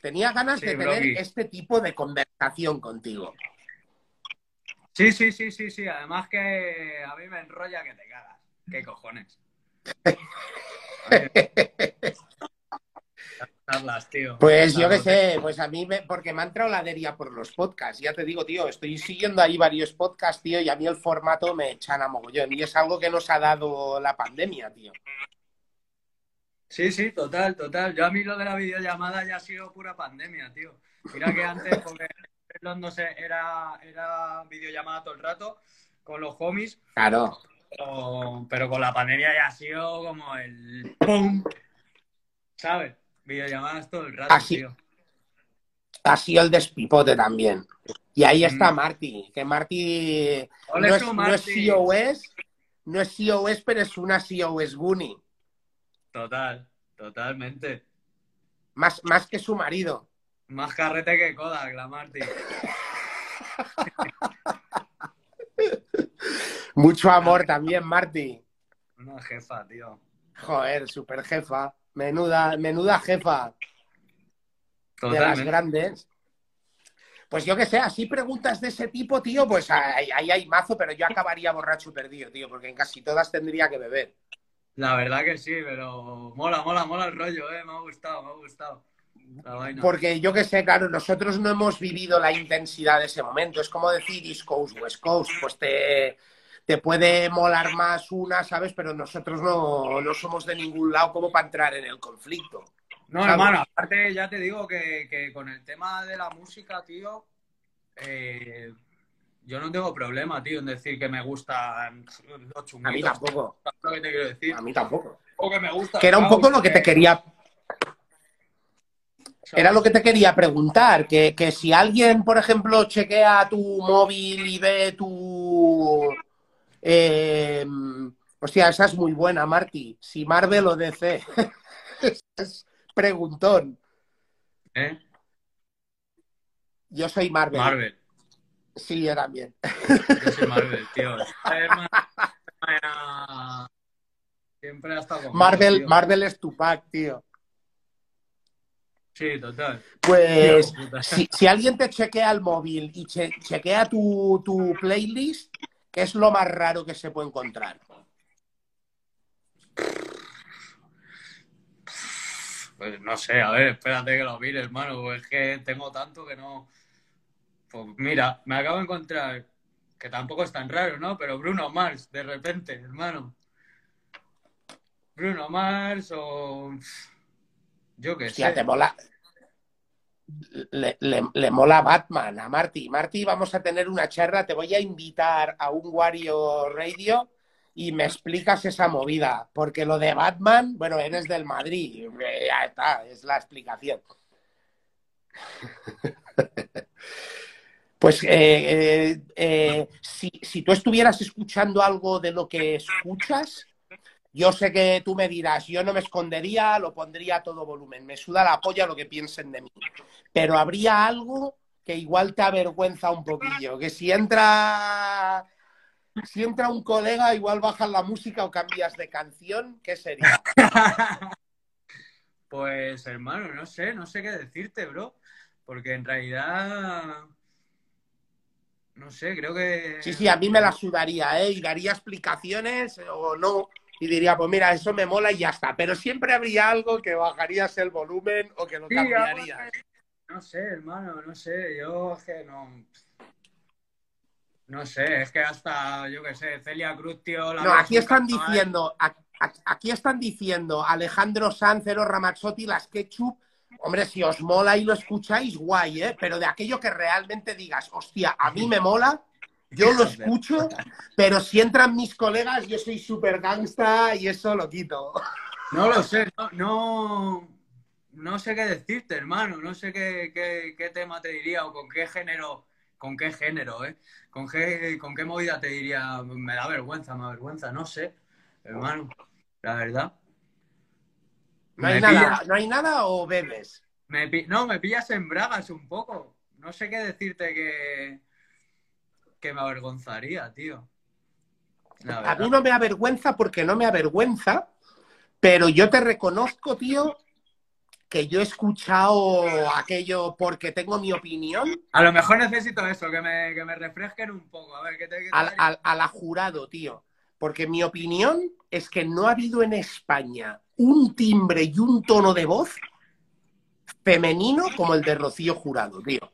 Tenía ganas de tener este tipo de conversación contigo. Sí, sí, sí, sí, sí. Además que a mí me enrolla que te cagas. ¿Qué cojones? Pues yo qué sé, pues a mí, me, porque me ha entrado la deria por los podcasts. Ya te digo, tío, estoy siguiendo ahí varios podcasts, tío, y a mí el formato me echan a mogollón. Y es algo que nos ha dado la pandemia, tío. Sí, sí, total, total. Yo a mí lo de la videollamada ya ha sido pura pandemia, tío. Mira que antes, porque no sé, era, era videollamada todo el rato con los homies. Claro. Pero, pero con la pandemia ya ha sido como el ¡pum! ¿Sabes? Videollamadas todo el rato, Así, tío. Ha sido el despipote también. Y ahí está mm. Marty, que Marty no es, no es, COS, no es COS, pero es una COS Goonie. Total, totalmente. Más, más que su marido. Más carrete que Kodak, la Marty. Mucho amor también, Marty. Una jefa, tío. Joder, super jefa. Menuda, menuda jefa de las grandes. Pues yo que sé, así preguntas de ese tipo, tío, pues ahí, hay mazo, pero yo acabaría borracho perdido, tío, porque en casi todas tendría que beber. La verdad que sí, pero mola, mola, mola el rollo, eh, me ha gustado, me ha gustado. Porque yo que sé, claro, nosotros no hemos vivido la intensidad de ese momento. Es como decir East Coast, West Coast, pues te, te puede molar más una, ¿sabes? Pero nosotros no, no somos de ningún lado como para entrar en el conflicto. No, hermano, aparte ya te digo que, con el tema de la música, tío, eh, yo no tengo problema, tío, en decir que me gustan los chunguitos. A mí tampoco. que te quiero decir? A mí tampoco. O que me gusta. Que era un poco lo que te quería... Era lo que te quería preguntar, que, que si alguien, por ejemplo, chequea tu móvil y ve tu eh, hostia, esa es muy buena, Marty. Si Marvel o DC. es preguntón. ¿Eh? Yo soy Marvel. Marvel. Sí, yo también. Yo soy Marvel, tío. Siempre ha estado Marvel, Marvel es pack, tío. Sí, total. Pues si, alguien te chequea el móvil y chequea tu, tu playlist, ¿Qué es lo más raro que se puede encontrar? Pues no sé, a ver, espérate que lo mire, hermano, pues es que tengo tanto que no. Pues mira, me acabo de encontrar, que tampoco es tan raro, ¿no? Pero Bruno Mars, de repente, hermano. Bruno Mars o. Yo qué sé. Te mola, le, le, mola Batman a Marty. Marty, vamos a tener una charla, te voy a invitar a un Wario Radio y me explicas esa movida, porque lo de Batman, bueno, eres del Madrid, ya está, es la explicación. Pues eh, eh, eh, si, si, tú estuvieras escuchando algo de lo que escuchas, yo sé que tú me dirás, yo no me escondería, lo pondría a todo volumen, me suda la polla lo que piensen de mí. Pero habría algo que igual te avergüenza un poquillo, que si entra si entra un colega, igual bajas la música o cambias de canción, ¿qué sería? Pues hermano, no sé, no sé qué decirte, bro. Porque en realidad. No sé, creo que. Sí, sí, a mí me la sudaría, ¿eh? Y daría explicaciones o no. Y diría, pues mira, eso me mola y ya está. Pero siempre habría algo que bajarías el volumen o que lo Sí, cambiarías. No sé, hermano, no sé. Yo es que no. No sé, es que hasta, yo qué sé, Celia Cruz, tío. la No, aquí están diciendo, aquí están diciendo Alejandro Sanz, Cero Ramazzotti, las Ketchup. Hombre, si os mola y lo escucháis, guay, ¿eh? Pero de aquello que realmente digas, hostia, a mí me mola, yo lo escucho, pero si entran mis colegas, yo soy súper gangsta y eso lo quito. No lo sé, no, no, no sé qué decirte, hermano. No sé qué, qué, qué tema te diría o con qué género, con qué género, ¿eh? Con qué, con qué movida te diría, me da vergüenza, me da vergüenza, no sé, hermano, la verdad. ¿No hay nada, pillas- ¿no hay nada o bebes? me no, me pillas en bragas un poco. No sé qué decirte que, que me avergonzaría, tío. A mí no me avergüenza porque no me avergüenza, pero yo te reconozco, tío, que yo he escuchado aquello porque tengo mi opinión A lo mejor necesito eso, que me, que me refresquen un poco. A ver, ¿qué te, qué te al, daría? al- a la jurado, tío. Porque mi opinión es que no ha habido en España un timbre y un tono de voz femenino como el de Rocío Jurado, tío.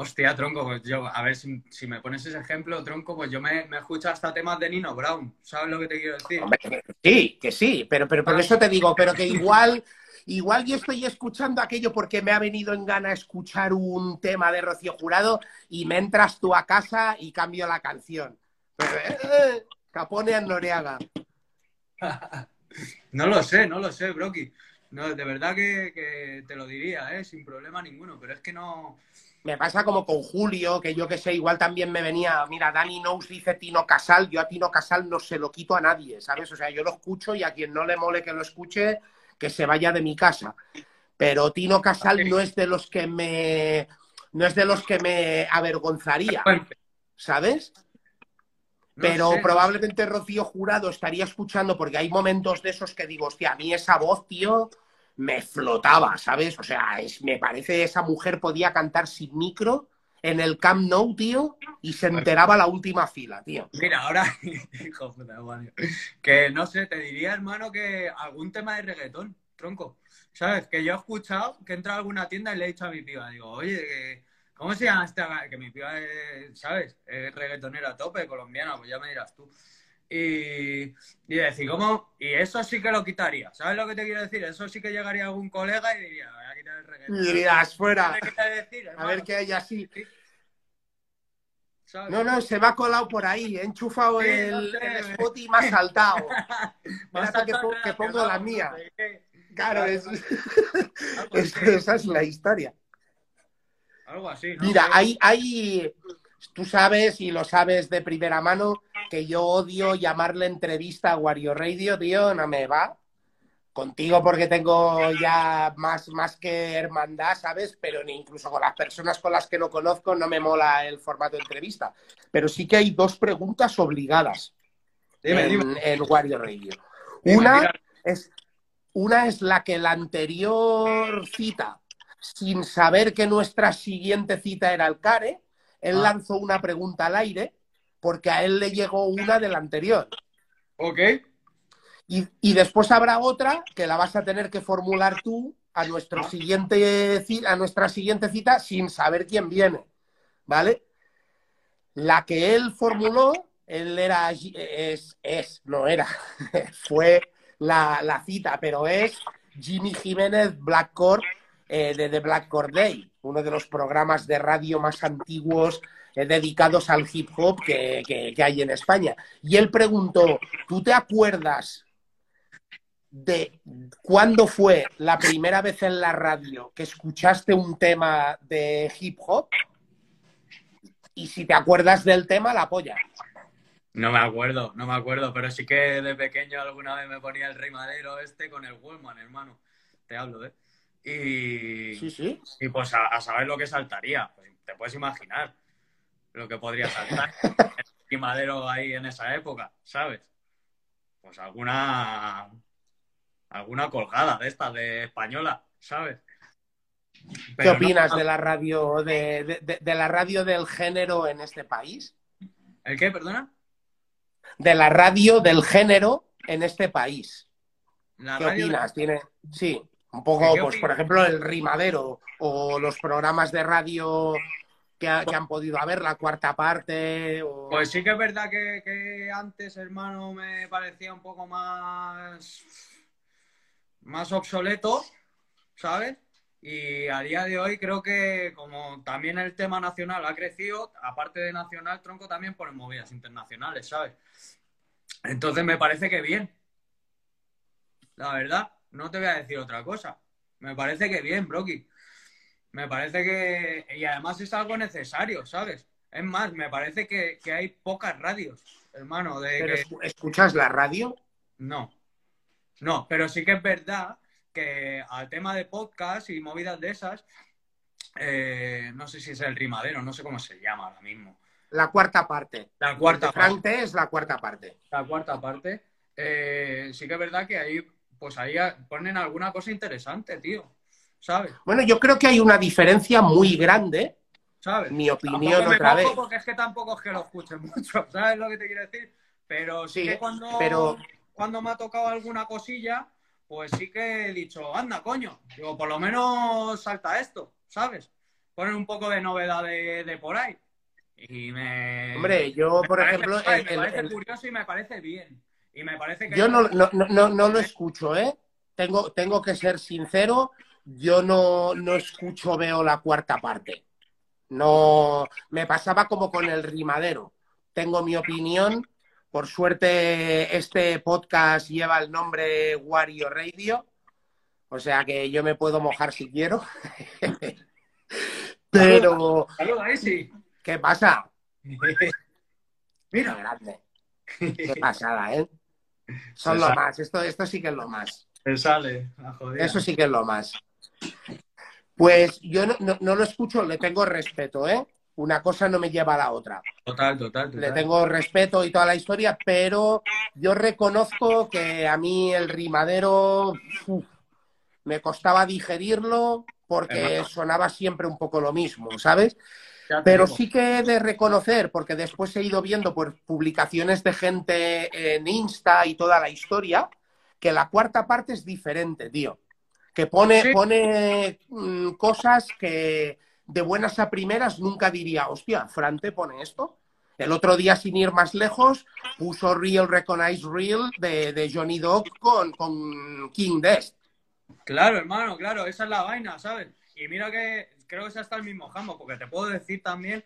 Hostia, tronco, pues yo, a ver si, si me pones ese ejemplo, tronco, pues yo me, me escucho hasta temas de Nino Brown. ¿Sabes lo que te quiero decir? Hombre, sí, que sí, pero, pero por eso te digo, pero que igual, igual yo estoy escuchando aquello porque me ha venido en gana escuchar un tema de Rocío Jurado y me entras tú a casa y cambio la canción. Pero, eh, Capone a Noriaga. No lo sé, no lo sé, Brocky. No, de verdad que, que te lo diría, ¿eh? Sin problema ninguno, pero es que no... Me pasa como con Julio, que yo que sé, igual también me venía, mira, Dani Nous dice Tino Casal, yo a Tino Casal no se lo quito a nadie, ¿sabes? O sea, yo lo escucho y a quien no le mole que lo escuche, que se vaya de mi casa. Pero Tino Casal no es de los que me no es de los que me avergonzaría, ¿sabes? No Pero sé, probablemente Rocío Jurado estaría escuchando, porque hay momentos de esos que digo, hostia, a mí esa voz, tío, me flotaba, ¿sabes? O sea, es, me parece esa mujer podía cantar sin micro en el Camp Nou, tío, y se enteraba la última fila, tío. Mira, ahora, hijo de puta, Mario, que no sé, te diría, hermano, que algún tema de reggaetón, tronco. ¿Sabes? Que yo he escuchado que entra a alguna tienda y le he dicho a mi piba, digo, oye, que- ¿cómo se llama esta? Que mi piba es, ¿sabes? Es reggaetonera a tope, colombiana, pues ya me dirás tú. Y, y decir, ¿cómo? Y eso sí que lo quitaría, ¿sabes lo que te quiero decir? Eso sí que llegaría algún colega y diría, voy a quitar el reggaetón. Y dirías, fuera, ¿Qué quieres decir, a ver qué hay así. ¿Sabes? No, no, se me ha colado por ahí, he enchufado Sí, el, no sé. el spot y me ha saltado. Espérate que, que pongo la mía. Claro, es- Algo es- así, esa es la historia. algo así, ¿no? Mira, hay, hay, tú sabes y lo sabes de primera mano que yo odio llamarle entrevista a Wario Radio, tío, no me va. Contigo porque tengo ya más, más que hermandad, ¿sabes? Pero ni incluso con las personas con las que no conozco no me mola el formato de entrevista. Pero sí que hay dos preguntas obligadas Dime, en, dime. en Wario Radio. Dime, Una es, una es la que la anterior cita, sin saber que nuestra siguiente cita era el CARE, él Ah. lanzó una pregunta al aire porque a él le llegó una de la anterior. Ok. Y, y después habrá otra que la vas a tener que formular tú a, nuestro siguiente, a nuestra siguiente cita sin saber quién viene. ¿Vale? La que él formuló, él era, es, es no era, fue la, la cita, pero es Jimmy Jiménez Blackcore eh, de The Blackcore Day, uno de los programas de radio más antiguos eh, dedicados al hip hop que, hay en España. Y él preguntó, ¿tú te acuerdas de cuándo fue la primera vez en la radio que escuchaste un tema de hip hop? Y si te acuerdas del tema, la polla. No me acuerdo, no me acuerdo, pero sí que de pequeño alguna vez me ponía el rey madero este con el Wallman, hermano. Te hablo, ¿eh? Y, Sí, sí. y pues a, a saber lo que saltaría. Pues te puedes imaginar lo que podría saltar el madero ahí en esa época, ¿sabes? Pues alguna alguna colgada de esta de española, ¿sabes? ¿Qué opinas de la radio de, de, la radio del género en este país? ¿El qué, perdona? De la radio del género en este país. ¿Qué opinas? Tiene, sí, un poco, pues por ejemplo, el rimadero o los programas de radio que, han podido haber, la cuarta parte. Pues sí que es verdad que, antes, hermano, me parecía un poco más, más obsoleto, ¿sabes? Y a día de hoy creo que como también el tema nacional ha crecido, aparte de nacional, tronco también por movidas internacionales, ¿sabes? Entonces me parece que bien. La verdad, no te voy a decir otra cosa. Me parece que bien, Brocky. Me parece que. Y además es algo necesario, ¿sabes? Es más, me parece que, hay pocas radios, hermano. De ¿Escuchas la radio? No. No, pero sí que es verdad que al tema de podcast y movidas de esas, eh, no sé si es el rimadero, no sé cómo se llama ahora mismo. La cuarta parte. La cuarta parte. es la cuarta parte. La cuarta parte. Eh, sí que es verdad que ahí, pues ahí ponen alguna cosa interesante, tío. ¿sabes? Bueno, yo creo que hay una diferencia muy grande. ¿Sabes? Mi opinión otra vez. Porque es que tampoco es que lo escuche mucho, ¿sabes lo que te quiero decir? Pero sí, que cuando, cuando me ha tocado alguna cosilla, pues sí que he dicho, anda, coño, digo, por lo menos salta esto, ¿sabes? Poner un poco de novedad de, por ahí. Y me. Hombre, yo, por ejemplo. me parece curioso y me parece bien. Y me parece que. Yo no, no, no, no lo escucho, ¿eh? Tengo, tengo que ser sincero yo no, no escucho, veo la cuarta parte. No, me pasaba como con el rimadero. Tengo mi opinión. Por suerte, este podcast lleva el nombre Wario Radio. O sea que yo me puedo mojar si quiero. Pero. Saluda. ¿Qué pasa? Mira. grande. Qué pasada, ¿eh? Son lo más. Esto, esto sí que es lo más. Se sale, Eso sí que es lo más. Pues yo no, lo escucho, le tengo respeto, ¿eh? Una cosa no me lleva a la otra. Total, total, Le tengo respeto y toda la historia, pero yo reconozco que a mí el rimadero me costaba digerirlo porque sonaba siempre un poco lo mismo, ¿sabes? Pero sí que he de reconocer, porque después he ido viendo por publicaciones de gente en Insta y toda la historia, que la cuarta parte es diferente, tío que pone, pone mm, cosas que de buenas a primeras nunca diría, hostia, Frante pone esto. El otro día, sin ir más lejos, puso Real Recognize Real de, Johnny Dog con, con King Dest. Claro, hermano, claro, esa es la vaina, ¿sabes? Y mira que creo que es hasta el mismo jambo, porque te puedo decir también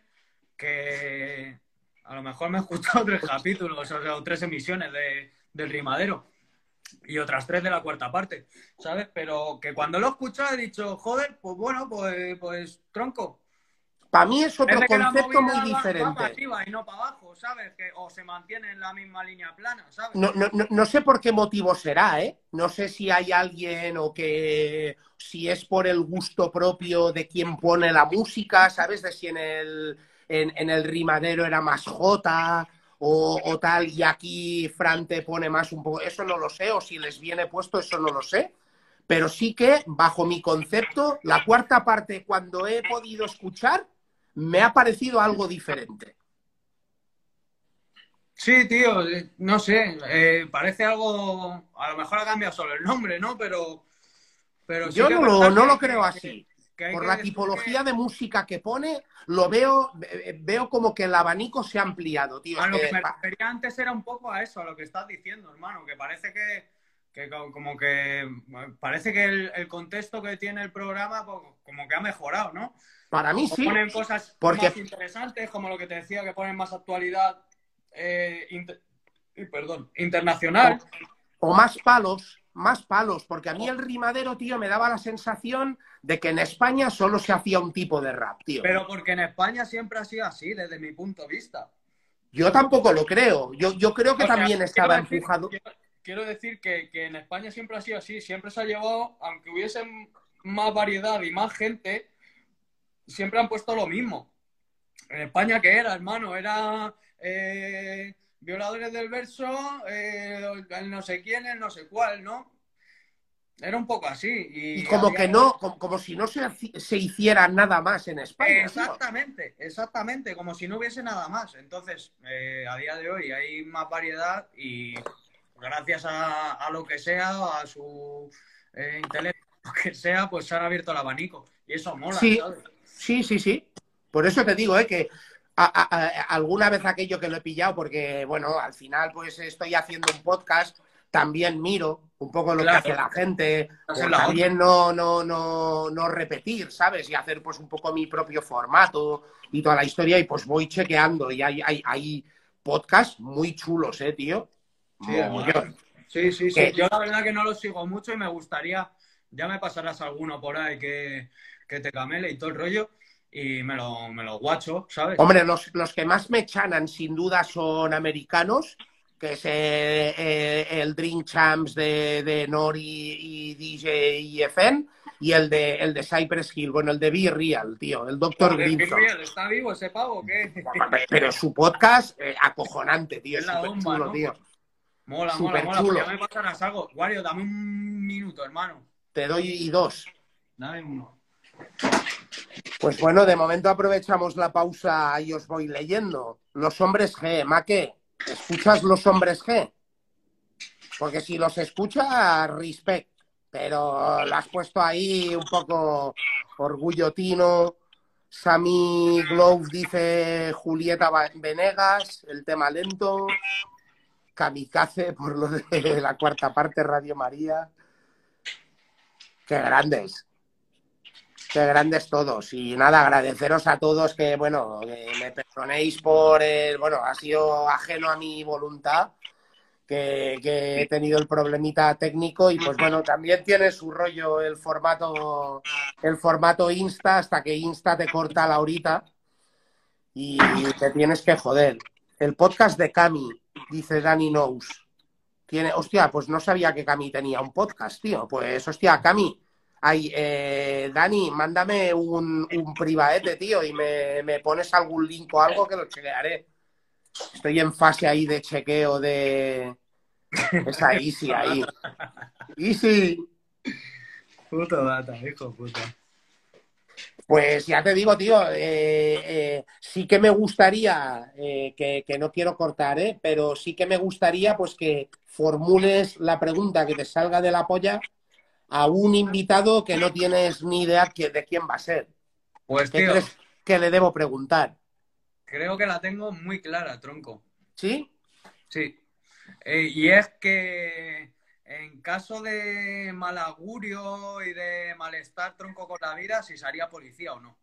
que a lo mejor me he escuchado tres capítulos o sea, tres emisiones de, del rimadero y otras tres de la cuarta parte, ¿sabes? Pero que cuando lo he escuchado he dicho, joder, pues bueno, pues, pues tronco. Para mí es otro concepto muy diferente. Va para arriba y no para abajo, ¿sabes? Que, o se mantiene en la misma línea plana, ¿sabes? No, no, no, sé por qué motivo será, ¿eh? No sé si hay alguien o que si es por el gusto propio de quien pone la música, ¿sabes? De si en el, en, en el rimadero era más Jota o, tal, y aquí Fran te pone más un poco, eso no lo sé, o si les viene puesto, eso no lo sé, pero sí que, bajo mi concepto, la cuarta parte, cuando he podido escuchar, me ha parecido algo diferente. Sí, tío, eh, no sé, eh, parece algo, a lo mejor ha cambiado solo el nombre, ¿no? Pero, pero yo no, lo, no lo creo así. Por la tipología de música que pone, lo veo, eh, veo como que el abanico se ha ampliado, tío. A lo que, me refería antes era un poco a eso, a lo que estás diciendo, hermano, que parece que, como que parece que el, contexto que tiene el programa pues, como que ha mejorado, ¿no? Para mí sí. Ponen cosas más interesantes, como lo que te decía, que ponen más actualidad eh, perdón, internacional. o más palos, más palos, porque a mí el rimadero, tío, me daba la sensación de que en España solo se hacía un tipo de rap, tío. Pero porque en España siempre ha sido así, desde mi punto de vista. Yo tampoco lo creo. Yo, yo creo que también estaba empujado. Quiero, decir que, en España siempre ha sido así. Siempre se ha llevado, aunque hubiese más variedad y más gente, siempre han puesto lo mismo. En España, ¿qué era, hermano? Era eh, violadores del verso, eh, el no sé quién, el no sé cuál, ¿no? Era un poco así. Y, Y como había- que no, como, como si no se, se hiciera nada más en España. tío. Exactamente, exactamente, como si no hubiese nada más. Entonces, eh, a día de hoy hay más variedad y gracias a, a lo que sea, a su eh, intelecto, lo que sea, pues se han abierto el abanico. Y eso mola, Sí. ¿sabes? Sí, sí, sí. Por eso te digo, ¿eh? que a- a- a- alguna vez aquello que lo he pillado, porque, bueno, al final pues estoy haciendo un podcast, también miro un poco lo Claro. que hace la gente, la también no, no, no, no repetir, ¿sabes? Y hacer pues un poco mi propio formato y toda la historia, y pues voy chequeando, y hay, hay, hay podcasts muy chulos, ¿eh, tío? Sí. Sí, sí, sí. Yo la verdad que no lo sigo mucho y me gustaría, ya me pasarás alguno por ahí que, que te camele y todo el rollo y me lo, me lo guacho, ¿sabes? Hombre, los, los que más me chanan sin duda son americanos, que es eh, eh, el Dream Champs de, de Nori y DJ IFN y el de, el de Cypress Hill, bueno, el de Be Real, tío, el Dr. Grimson. ¿Está vivo ese pavo o qué? Pero su podcast, eh, acojonante, tío, Es súper chulo, ¿no? tío. Mola, mola, mola. chulo. Pues ya me pasarás algo. Wario, dame un minuto, hermano. Te doy y dos. Dame uno. Pues bueno, de momento aprovechamos la pausa y os voy leyendo. Los hombres G, Maque, ¿escuchas los hombres G? Porque si los escuchas, respect. Pero lo has puesto ahí un poco orgullo tino. Sammy Glove dice Julieta Venegas, el tema lento. Kamikaze por lo de la cuarta parte, Radio María. Qué grandes. Qué grandes todos. Y nada, agradeceros a todos que, bueno, me perdonéis por el, bueno, ha sido ajeno a mi voluntad, que, que he tenido el problemita técnico y pues bueno, también tiene su rollo el formato, el formato Insta, hasta que Insta te corta la horita y te tienes que joder. El podcast de Cami, dice Dani Knows. Tiene, hostia, pues no sabía que Cami tenía un podcast, tío. Pues, hostia, Cami, Ay, eh, Dani, mándame un, un privaete, tío, y me, me pones algún link o algo que lo chequearé. Estoy en fase ahí de chequeo de esa Easy ahí. Easy. Puto data, hijo puta. Pues ya te digo, tío, eh, eh, sí que me gustaría, eh, que, que no quiero cortar, ¿eh? pero sí que me gustaría pues que formules la pregunta que te salga de la polla a un invitado que no tienes ni idea de quién va a ser. Pues, ¿Qué tío, crees que le debo preguntar? creo que la tengo muy clara, tronco. ¿Sí? Sí. Eh, y es que en caso de mal augurio y de malestar tronco con la vida, si sería policía o no.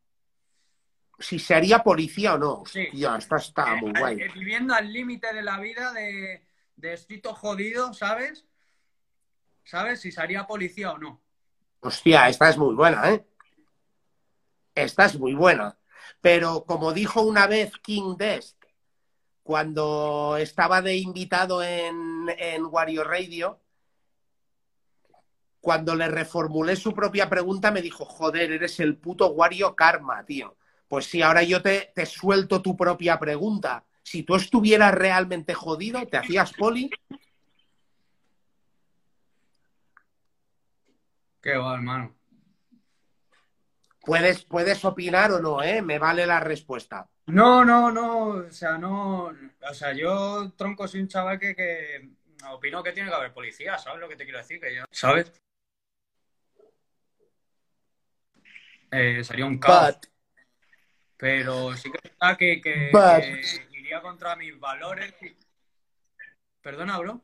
Si sería policía o no. Sí. Hostia, esta está muy Eh, guay. eh, viviendo al límite de la vida de, de jodido, ¿sabes? ¿Sabes? Si sería policía o no. Hostia, esta es muy buena, ¿eh? Esta es muy buena. Pero como dijo una vez King Dest, cuando estaba de invitado en, en Wario Radio, cuando le reformulé su propia pregunta, me dijo, joder, eres el puto Wario Karma, tío. Pues sí, ahora yo te, te suelto tu propia pregunta. Si tú estuvieras realmente jodido, ¿te hacías poli? Qué va, hermano. Puedes, puedes opinar o no, ¿eh? Me vale la respuesta. No, no, no, o sea, no, o sea, yo tronco soy un chaval que, que opino que tiene que haber policía, ¿sabes lo que te quiero decir? Que yo, ¿sabes? Eh, sería un caos, But, pero sí que es verdad que, que- But- que iría contra mis valores. Perdona, bro.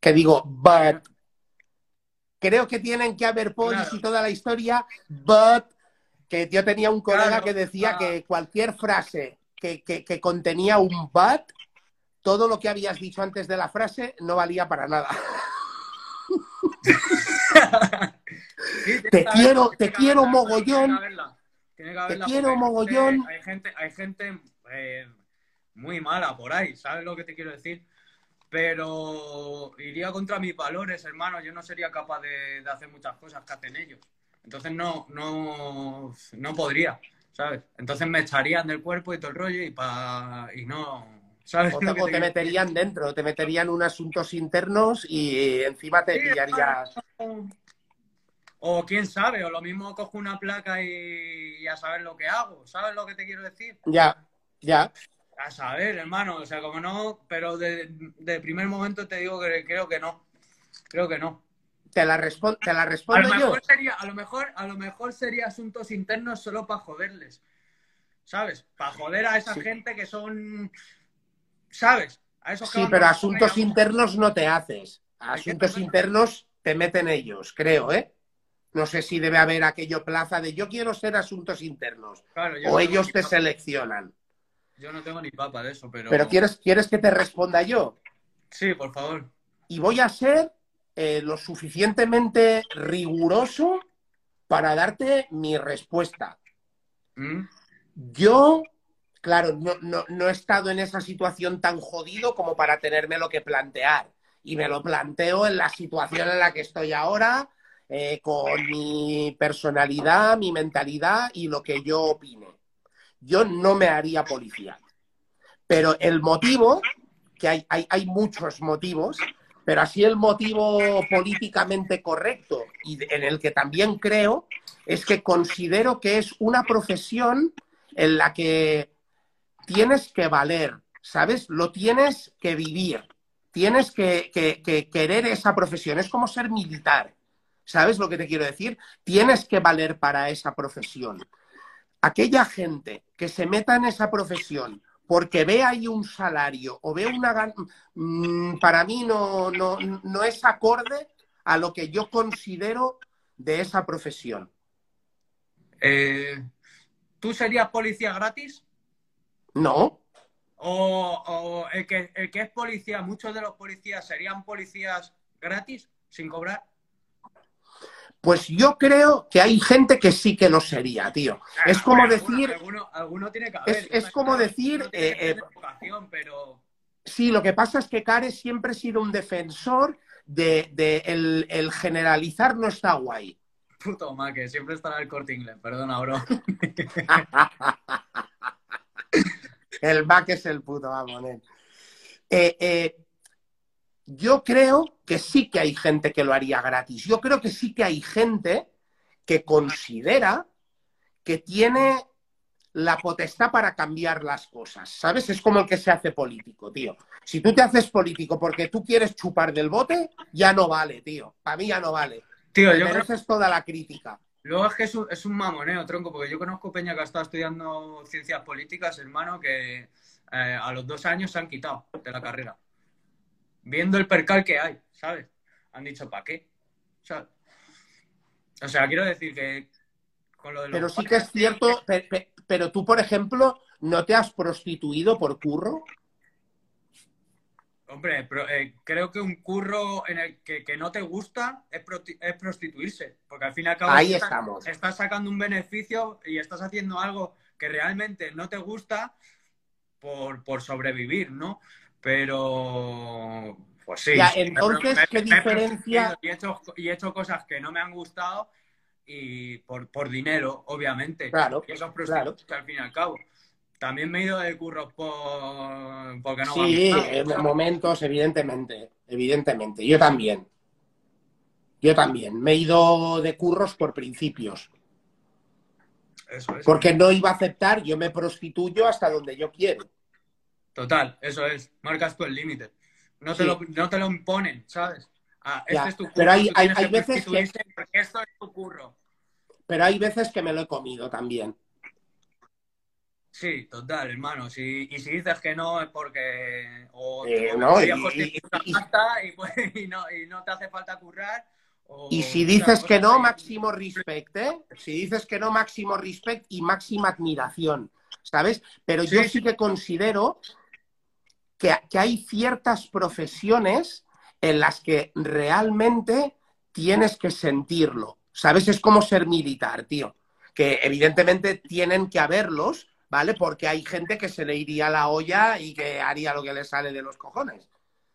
que digo, but. Creo que tienen que haber polis Claro. y toda la historia, but. Que yo tenía un colega Claro, que decía claro. que cualquier frase que, que- que contenía un but, todo lo que habías dicho antes de la frase no valía para nada. Sí, Te quiero- te quiero verla, mogollón. que verla quiero mogollón. gente- Hay gente, hay gente eh, muy mala por ahí, ¿sabes lo que te quiero decir? Pero iría contra mis valores, hermano. Yo no sería capaz de, de hacer muchas cosas que hacen ellos. Entonces no, no, no podría, ¿sabes? Entonces me echarían del cuerpo y todo el rollo y, pa, y no, ¿Sabes O te, o te meterían dentro, te meterían en asuntos internos y encima te pillarías. O quién sabe, o lo mismo cojo una placa y, y a saber lo que hago. ¿Sabes lo que te quiero decir? Ya, ya. A saber, hermano, o sea, como no, pero de, de primer momento te digo que creo que no. Creo que no. Te la, respon- te la A lo respondo yo. mejor sería, a lo mejor, a lo mejor sería asuntos internos solo para joderles. ¿Sabes? Para joder a esa Sí. gente que son. ¿Sabes? A esos que Sí, pero asuntos internos no te haces. Asuntos te- internos te meten ellos, creo, ¿eh? No sé si debe haber aquello plaza de yo quiero ser asuntos internos. Claro, O ellos te seleccionan. Yo no tengo ni papa de eso, pero. Pero ¿quieres, ¿quieres que te responda yo? Sí, por favor. Y voy a ser eh, lo suficientemente riguroso para darte mi respuesta. ¿Mm? Yo, claro, no, no, no he estado en esa situación tan jodido como para tenérmelo que plantear. Y me lo planteo en la situación en la que estoy ahora, eh, con mi personalidad, mi mentalidad y lo que yo opine. Yo no me haría policía. Pero el motivo, que hay, hay, hay muchos motivos, pero así el motivo políticamente correcto y en el que también creo es que considero que es una profesión en la que tienes que valer, ¿sabes? Lo tienes que vivir, tienes que- que querer esa profesión, es como ser militar, ¿sabes lo que te quiero decir? Tienes que valer para esa profesión. Aquella gente que se meta en esa profesión porque ve ahí un salario o ve una... mm, para mí no, no, no es acorde a lo que yo considero de esa profesión. Eh, ¿Tú serías policía gratis? No, ¿O, o el, que, el que es policía, muchos de los policías serían policías gratis, sin cobrar? Pues yo creo que hay gente que sí que lo sería, tío. Es como decir, Alguno, tiene que haber. es- es como decir, tiene que eh, vocación, pero... sí, lo que pasa es que Care siempre ha sido un defensor de, de el, el generalizar no está guay. Puto ma, que siempre estará el corte inglés, perdona, bro. el back es el puto vamos. Eh, eh, yo creo que sí que hay gente que lo haría gratis. Yo creo que sí que hay gente que considera que tiene la potestad para cambiar las cosas, ¿sabes? Es como el que se hace político, tío. Si tú te haces político porque tú quieres chupar del bote, ya no vale, tío. Para mí ya no vale. Tío, Te yo creo mereces toda la crítica. Luego es que es un, es un mamoneo, tronco, porque yo conozco Peña que ha estado estudiando ciencias políticas, hermano, que eh, a los dos años se han quitado de la carrera. Viendo el percal que hay, ¿sabes? Han dicho, ¿para qué? ¿Sabes? O sea, quiero decir que con lo de los Pero sí que es cierto, pe- pe- pero tú, por ejemplo, ¿no te has prostituido por curro? Hombre, pero, eh, creo que un curro en el que, que no te gusta es prostituirse, porque al fin y al cabo Ahí estás- estamos. estás sacando un beneficio y estás haciendo algo que realmente no te gusta por, por sobrevivir, ¿no? Pero, pues sí. Ya, me- entonces, me- ¿qué me he diferencia? Y he, hecho, y he hecho cosas que no me han gustado y por, por dinero, obviamente. Claro, Y eso es claro. al fin y al cabo. También me he ido de curros por, porque no Sí, han gustado, en momentos, evidentemente, evidentemente. Yo también. Yo también. Me he ido de curros por principios. Eso es. Porque no iba a aceptar, yo me prostituyo hasta donde yo quiero. Total, eso es. Marcas tú el límite. No, te lo, no te lo imponen, ¿sabes? Ah, Ya, este es tu curro. pero hay- hay- hay que veces que- esto es tu curro. Pero hay veces que me lo he comido también. Sí, total, hermano. Si, y si dices que no es porque. O, Eh, no, y- pues, y no, y no te hace falta currar. o Y si dices que no, máximo respect, ¿eh? Si dices que no, máximo respect y máxima admiración, ¿sabes? Pero yo sí que considero que, que hay ciertas profesiones en las que realmente tienes que sentirlo, ¿sabes? Es como ser militar, tío. Que evidentemente tienen que haberlos, ¿vale? Porque hay gente que se le iría la olla y que haría lo que le sale de los cojones.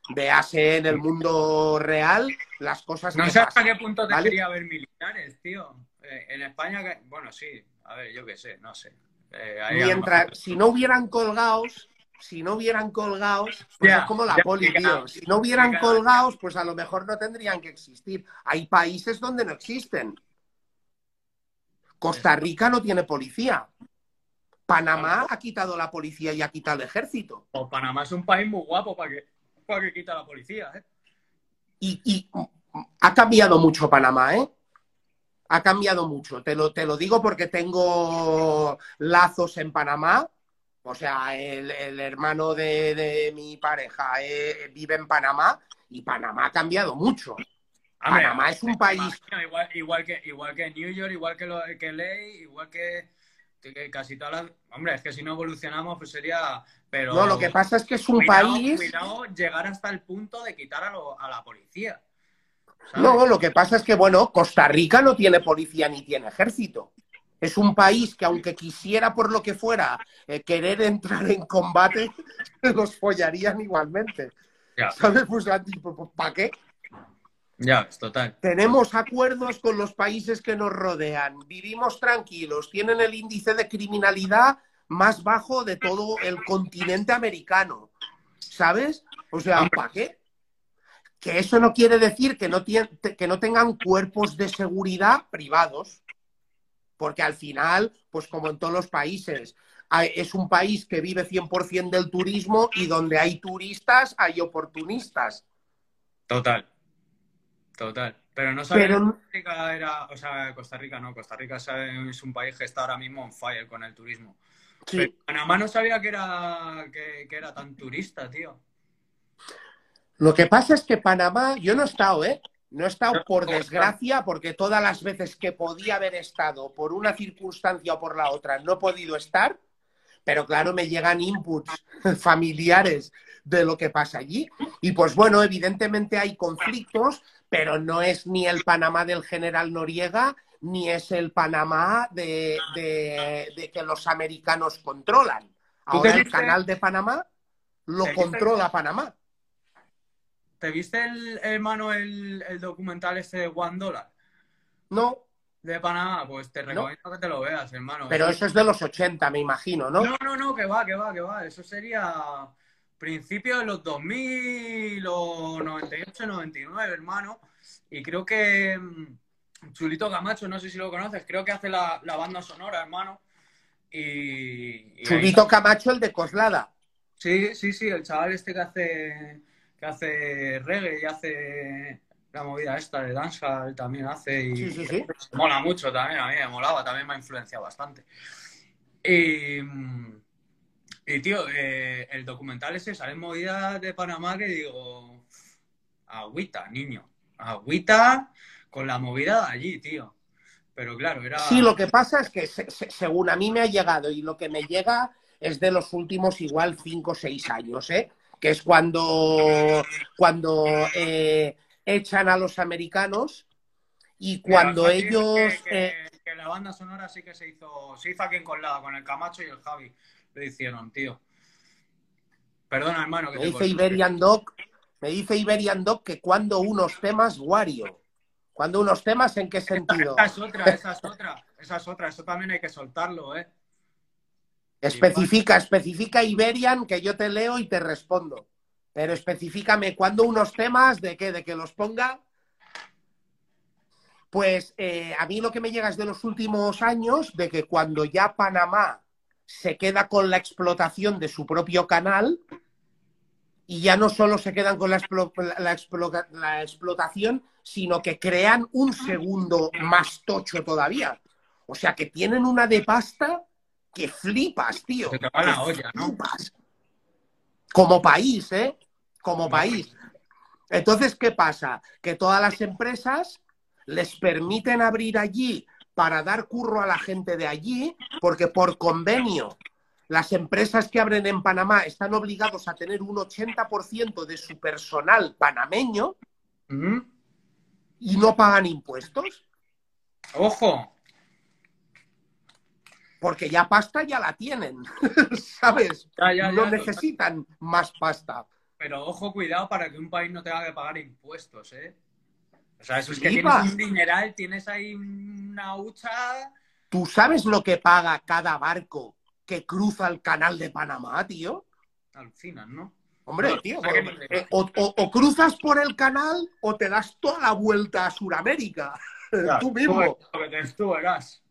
Véase en el mundo real las cosas No que sé hasta qué punto ¿vale? debería haber militares, tío. Eh, en España, bueno, sí. A ver, yo qué sé, no sé. Eh, Mientras, si no hubieran colgados, si no hubieran colgados, pues es como la poli, tío. Si no hubieran colgados, pues a lo mejor no tendrían que existir. Hay países donde no existen. Costa Rica no tiene policía. Panamá ha quitado la policía y ha quitado el ejército. Pues Panamá es un país muy guapo para que, para que quita la policía, ¿eh? Y, y, ha cambiado mucho Panamá, ¿eh? Ha cambiado mucho. Te lo, te lo digo porque tengo lazos en Panamá. O sea, el, el hermano de, de mi pareja eh, vive en Panamá y Panamá ha cambiado mucho. Hombre, Panamá es un país- imagino, Igual, igual, que, igual que New York, igual que, lo, que LA, igual que, que casi todas las... Hombre, es que si no evolucionamos, pues sería... Pero No, lo que pasa es que es un cuidado, país. Cuidado llegar hasta el punto de quitar a, lo- a la policía. ¿sabes? No, lo que pasa es que, bueno, Costa Rica no tiene policía ni tiene ejército. Es un país que, aunque quisiera por lo que fuera eh, querer entrar en combate, los follarían igualmente. ¿Sabes? Pues, ¿para qué? ya ves, total. Tenemos acuerdos con los países que nos rodean, vivimos tranquilos, tienen el índice de criminalidad más bajo de todo el continente americano. ¿Sabes? O sea, ¿para qué? Que eso no quiere decir que no, que no tengan cuerpos de seguridad privados. Porque al final, pues como en todos los países, es un país que vive 100% del turismo y donde hay turistas hay oportunistas. Total. Total. Pero no sabía Pero- que Costa Rica era... O sea, Costa Rica no. Costa Rica es un país que está ahora mismo on fire con el turismo. Sí. Pero Panamá no sabía que era, que, que era tan turista, tío. Lo que pasa es que Panamá, yo no he estado, ¿eh? No he estado por desgracia, porque todas las veces que podía haber estado por una circunstancia o por la otra no he podido estar, pero claro, me llegan inputs familiares de lo que pasa allí. Y pues bueno, evidentemente hay conflictos, pero no es ni el Panamá del general Noriega, ni es el Panamá de, de- de que los americanos controlan. ¿Tú Ahora el canal de Panamá lo controla Panamá. ¿Te viste el, hermano el, el documental ese de One Dollar No, de Panamá? Pues te No. recomiendo que te lo veas, hermano. Pero eso es de los 80, me imagino, ¿no? No, no, no, que va, que va, que va. Eso sería principios de los 2000 o 98, 99, hermano. Y creo que mm, Chulito Camacho, no sé si lo conoces, creo que hace la, la banda sonora, hermano. Y, Chulito Camacho, el de Coslada. Sí, sí, sí, el chaval este que hace que hace reggae y hace la movida esta de danza, él también hace y Sí, sí, sí. mola mucho también, a mí me molaba, también me ha influenciado bastante. Y, y tío, eh, el documental ese sale en movidas de Panamá que digo, agüita, niño, agüita con la movida de allí, tío. Pero claro, era... Sí, lo que pasa es que se- se- según a mí me ha llegado y lo que me llega es de los últimos igual 5 o 6 años, ¿eh? Que es cuando, cuando eh, echan a los americanos y cuando ellos... Que, eh, que la banda sonora sí que se hizo, se hizo aquí en Colada, con el Camacho y el Javi. Lo hicieron, tío. Perdona, hermano, que me dice. Iberian Doc, me dice Iberian Doc que cuando unos temas Wario. Cuando unos temas, ¿en qué sentido? Esa es otra, esa es otra, esa es otra. Eso también hay que soltarlo, ¿eh? Especifica, especifica Iberian que yo te leo y te respondo. Pero especificame cuándo unos temas, de qué, de que los ponga. Pues eh, a mí lo que me llega es de los últimos años, de que cuando ya Panamá se queda con la explotación de su propio canal, y ya no solo se quedan con la, la explotación, sino que crean un segundo más tocho todavía. O sea que tienen una de pasta que flipas, tío. Se te va la olla, ¿no? flipas. Como país, ¿eh? Como país. Entonces, ¿qué pasa? Que todas las empresas les permiten abrir allí para dar curro a la gente de allí, porque por convenio las empresas que abren en Panamá están obligados a tener un 80% de su personal panameño y no pagan impuestos, Ojo, porque ya pasta ya la tienen, ¿sabes? Ya, ya, no ya, necesitan más pasta. pero ojo, cuidado para que un país no tenga que pagar impuestos, ¿eh? O sea, eso es que Flipas. tienes un dineral, tienes ahí una hucha. ¿Tú sabes lo que paga cada barco que cruza el canal de Panamá, tío? alucinas, ¿no? Hombre, No, tío, o sea eh, o, o- o cruzas por el canal o te das toda la vuelta a Sudamérica. Tú mismo. Tú, tú verás.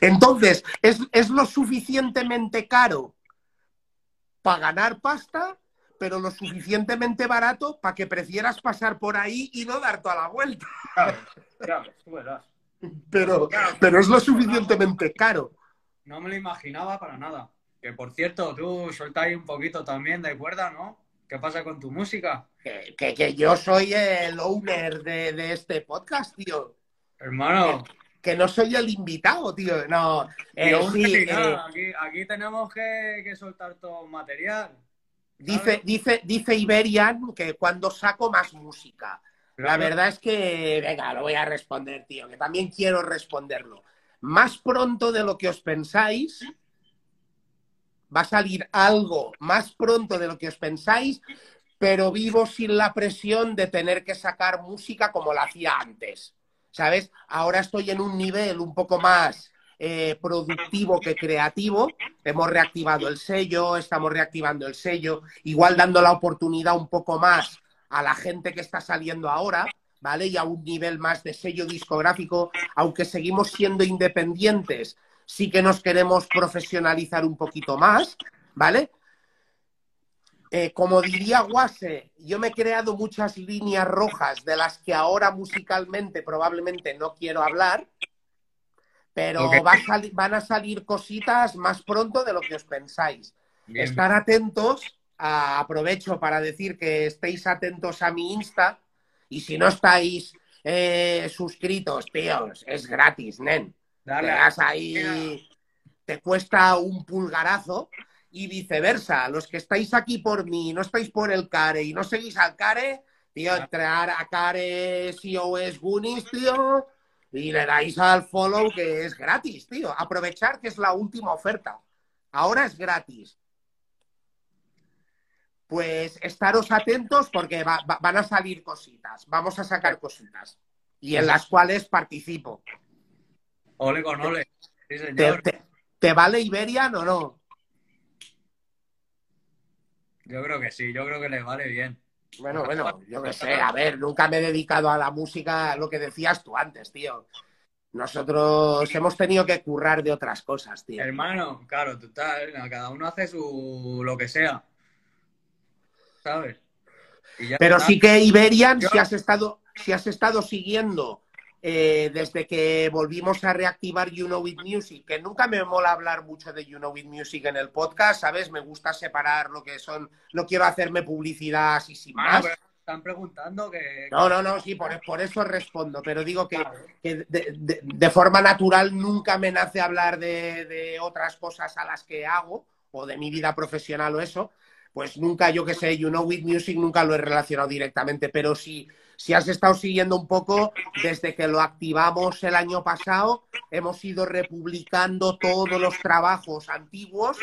Entonces, ¿es, es lo suficientemente caro para ganar pasta, pero lo suficientemente barato para que prefieras pasar por ahí y no dar toda la vuelta. Claro, claro, tú verás. Pero, pero es lo suficientemente caro. No me lo imaginaba para nada. Que por cierto, tú ahí un poquito también de cuerda, ¿no? ¿Qué pasa con tu música? Que, que- que yo soy el owner de, de este podcast, tío. Hermano, Que no soy el invitado, tío. No, eh, yo sí, eh, aquí, aquí tenemos que, que soltar todo material. dice, dice, dice Iberian que cuando saco más música. La verdad es que, venga, lo voy a responder, tío, que también quiero responderlo. Más pronto de lo que os pensáis, va a salir algo más pronto de lo que os pensáis, pero vivo sin la presión de tener que sacar música como la hacía antes. ¿Sabes? Ahora estoy en un nivel un poco más eh, productivo que creativo. Hemos reactivado el sello, estamos reactivando el sello, igual dando la oportunidad un poco más a la gente que está saliendo ahora, ¿vale? Y a un nivel más de sello discográfico, aunque seguimos siendo independientes, sí que nos queremos profesionalizar un poquito más, ¿vale? Eh, como diría Guase, yo me he creado muchas líneas rojas de las que ahora musicalmente probablemente no quiero hablar, pero va a van a salir cositas más pronto de lo que os pensáis. Bien, Estar atentos, a- aprovecho para decir que estéis atentos a mi Insta y si no estáis eh, suscritos, tíos, es gratis, nen. Te dale. das ahí, te cuesta un pulgarazo y viceversa. Los que estáis aquí por mí, no estáis por el Care y no seguís al Care, tío, entrar a Care COS Goonies, tío, y le dais al follow que es gratis, tío. Aprovechar que es la última oferta. Ahora es gratis. Pues estaros atentos porque va- va- van a salir cositas. Vamos a sacar cositas. Y en las cuales participo. Ole con ole. Sí, ¿Te, señor. te- te vale Iberian o no? Yo creo que sí, yo creo que le vale bien. Bueno, bueno, yo qué sé, a ver, nunca me he dedicado a la música, lo que decías tú antes, tío. Nosotros hemos tenido que currar de otras cosas, tío. Hermano, claro, total, cada uno hace su lo que sea. ¿Sabes? Pero está. sí que Iberian, Yo- si has estado, si has estado siguiendo eh, desde que volvimos a reactivar You Know It Music, que nunca me mola hablar mucho de You Know It Music en el podcast, ¿sabes? Me gusta separar lo que son, no quiero hacerme publicidad así sin Mano, más. están preguntando que. No, no, no, sí, por, por eso respondo, pero digo que, Claro. que de, de- de forma natural nunca me nace hablar de, de otras cosas a las que hago o de mi vida profesional o eso, pues nunca, yo que sé, You Know With Music nunca lo he relacionado directamente, pero si, si has estado siguiendo un poco, desde que lo activamos el año pasado, hemos ido republicando todos los trabajos antiguos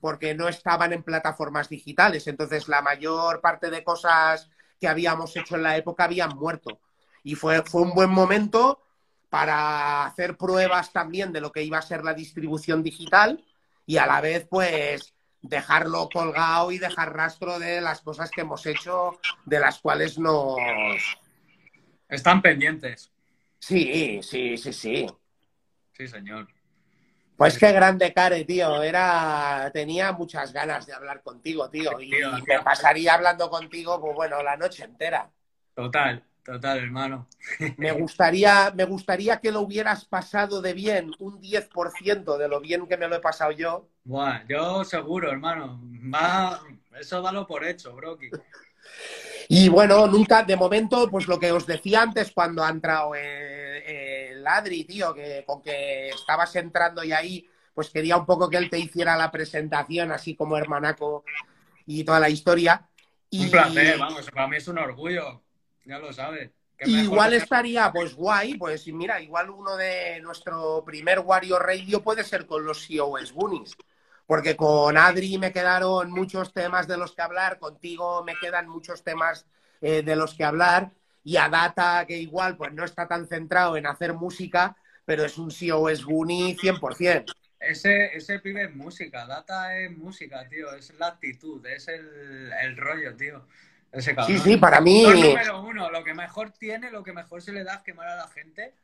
porque no estaban en plataformas digitales, entonces la mayor parte de cosas que habíamos hecho en la época habían muerto. Y fue, fue un buen momento para hacer pruebas también de lo que iba a ser la distribución digital y a la vez, pues, dejarlo colgado y dejar rastro de las cosas que hemos hecho, de las cuales nos... Están pendientes. Sí, sí, sí, sí. Sí, señor. Pues qué grande, Care, tío. Era, tenía muchas ganas de hablar contigo, tío. Y Tío, me tío. pasaría hablando contigo, pues bueno, la noche entera. Total, total, hermano. Me gustaría, me gustaría que lo hubieras pasado de bien, un 10% de lo bien que me lo he pasado yo. Buah, yo seguro, hermano. Va, eso dalo por hecho, Brocky. Y bueno, nunca, de momento, pues lo que os decía antes cuando ha entrado eh, el Adri, tío, que con que estabas entrando y ahí, pues quería un poco que él te hiciera la presentación, así como hermanaco y toda la historia. Y Un placer, vamos, para mí es un orgullo. Ya lo sabes. Igual estaría, pues guay, pues mira, igual uno de nuestro primer Wario Radio puede ser con los COS Goonies. Porque con Adri me quedaron muchos temas de los que hablar, contigo me quedan muchos temas eh, de los que hablar, y a Data, que igual pues no está tan centrado en hacer música, pero es un COS Goonie 100%. Ese, ese pibe es música, Data es música, tío, es la actitud, es el, el rollo, tío. Ese. Sí, sí, para mí. No número uno, lo que mejor tiene, lo que mejor se le da es quemar a la gente,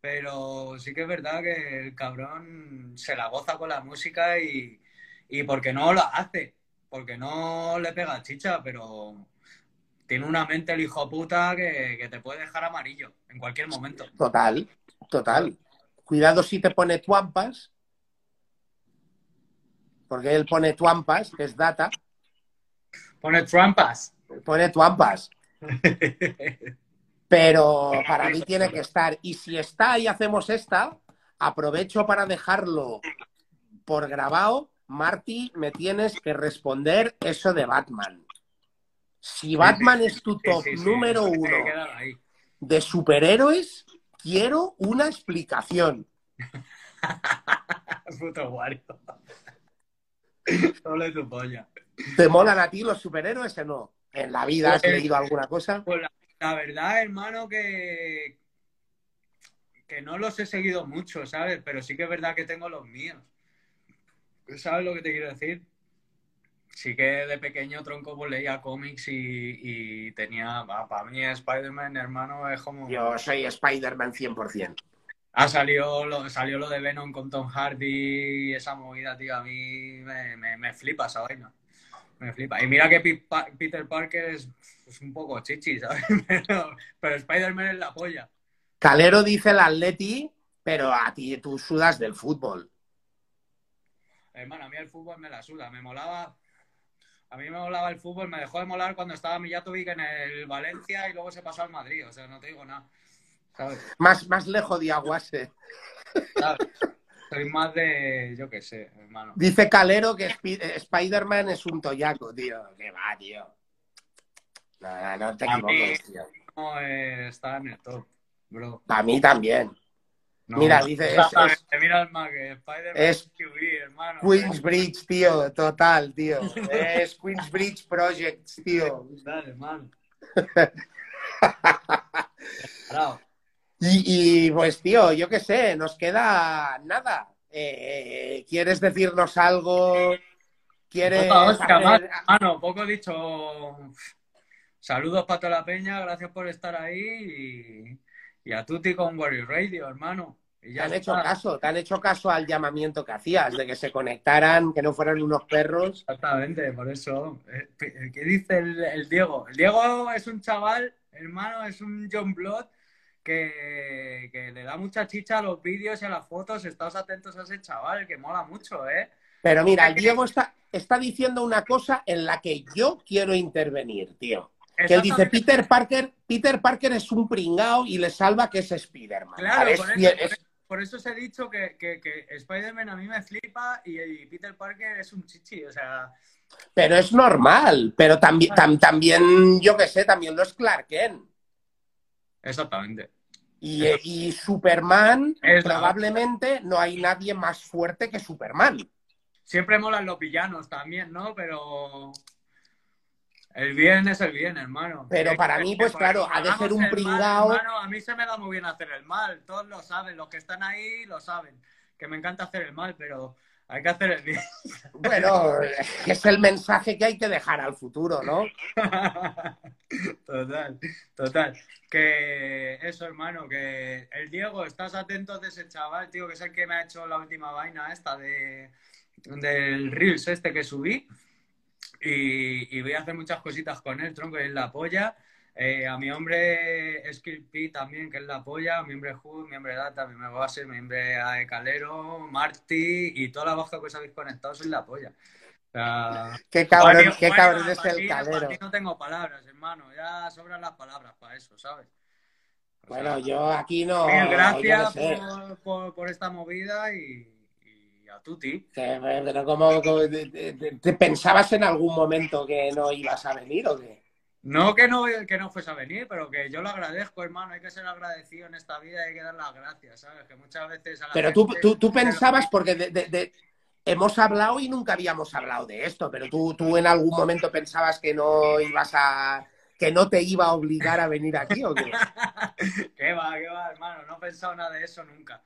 pero sí que es verdad que el cabrón se la goza con la música y, y porque no lo hace, porque no le pega chicha, pero tiene una mente el hijo puta que, que te puede dejar amarillo en cualquier momento. Total, total. Cuidado si te pone tuampas, porque él pone tuampas, que es data, Pone trampas. Pone tuampas. Pero para mí tiene que estar. Y si está y hacemos esta, aprovecho para dejarlo por grabado. Marty, me tienes que responder eso de Batman. Si Batman es tu top sí, sí, número uno de superhéroes, quiero una explicación. Puto Wario. Solo tu polla. ¿Te molan a ti los superhéroes o no? ¿En la vida has Pues- leído alguna cosa? Pues la, la verdad, hermano, que, que no los he seguido mucho, ¿sabes? Pero sí que es verdad que tengo los míos. ¿Sabes lo que te quiero decir? Sí que de pequeño tronco pues leía cómics y, y tenía... para mí Spider-Man, hermano, es como... Yo soy Spider-Man 100%. Ha salido lo, salió lo de Venom con Tom Hardy y esa movida, tío. A mí me, me- me flipa esa vaina. Me flipa. Y mira que Peter Parker es, es un poco chichi, ¿sabes? Pero, pero Spider-Man es la polla. Calero dice el Atleti, pero a ti tú sudas del fútbol. Hermano, a mí el fútbol me la suda. Me molaba. A mí me molaba el fútbol. Me dejó de molar cuando estaba Mijatovic en el Valencia y luego se pasó al Madrid. O sea, no te digo nada. ¿Sabes? Más, más lejos de Aguase. ¿Sabes? Soy más de. Yo qué sé, hermano. Dice Calero que Spi- eh, Spider-Man es un toyaco, tío. Que va, tío. No, no te equivoques, tío. No eh, está en el top, bro. A mí también. No, Mira, dice, es- exactamente, mira el Mac, Spider-Man es QB, hermano. Queensbridge, tío. Total, tío. Es Queensbridge Projects, tío. Dale, hermano. Y, y, pues, tío, yo qué sé, nos queda nada. Eh, ¿Quieres decirnos algo? ¿Quieres hostia más, hacer- hermano, poco dicho. Saludos para toda la peña, gracias por estar ahí y, y a Tuti con Warrior Radio, hermano. Y Te han está. hecho caso, te han hecho caso al llamamiento que hacías, de que se conectaran, que no fueran unos perros. Exactamente, por eso. Eh, ¿Qué dice el, el Diego? El Diego es un chaval, hermano, es un John Blood que, que le da mucha chicha a los vídeos y a las fotos. Estáos atentos a ese chaval, que mola mucho, ¿eh? Pero mira, el Diego está, está diciendo una cosa en la que yo quiero intervenir, tío. Que él dice. Peter Parker, Peter Parker es un pringao y le salva que es Spider-Man. Claro, por Es eso, es- por os he dicho que, que, que Spider-Man a mí me flipa y, y Peter Parker es un chichi, o sea, pero es normal. Pero también, tam- también, yo qué sé, también lo es Clark Kent. Exactamente. Y, y Superman, probablemente no hay nadie más fuerte que Superman. Siempre molan los villanos también, ¿no? Pero el bien es el bien, hermano. Pero para mí, pues claro, ha de ser un mal, pringao. hermano, a mí se me da muy bien hacer el mal, todos lo saben, los que están ahí lo saben, que me encanta hacer el mal, pero hay que hacer el bien. Bueno, es el mensaje que hay que dejar al futuro, ¿no? Total, total. Que eso, hermano, que el Diego, estás atento de ese chaval, tío, que es el que me ha hecho la última vaina esta de del Reels este que subí. Y, y voy a hacer muchas cositas con él, tronco, y la polla. Eh, a mi hombre Skill P también, que es la polla, a mi hombre Hood, mi hombre Data, mi hombre Base, mi hombre AE Calero, Marty y toda la baja que os habéis conectado sois la polla. O sea, Qué cabrón, qué bueno, cabrón es el calero. ti no tengo palabras, hermano. Ya sobran las palabras para eso, ¿sabes? O Bueno, sea, yo aquí no. mil gracias por, por- por esta movida y, y a Tuti. Pero como, como- te, te- te pensabas en algún momento que no ibas a venir o qué? No que no que no fuese a venir, pero que yo lo agradezco, hermano. Hay que ser agradecido en esta vida y hay que dar las gracias, ¿sabes? Que muchas veces a la Pero tú, gente- tú, tú pensabas, porque de- de- de- hemos hablado y nunca habíamos hablado de esto, pero tú, tú en algún momento pensabas que no ibas a. que no te iba a obligar a venir aquí o qué? ¿Qué va, qué va, hermano? No he pensado nada de eso nunca.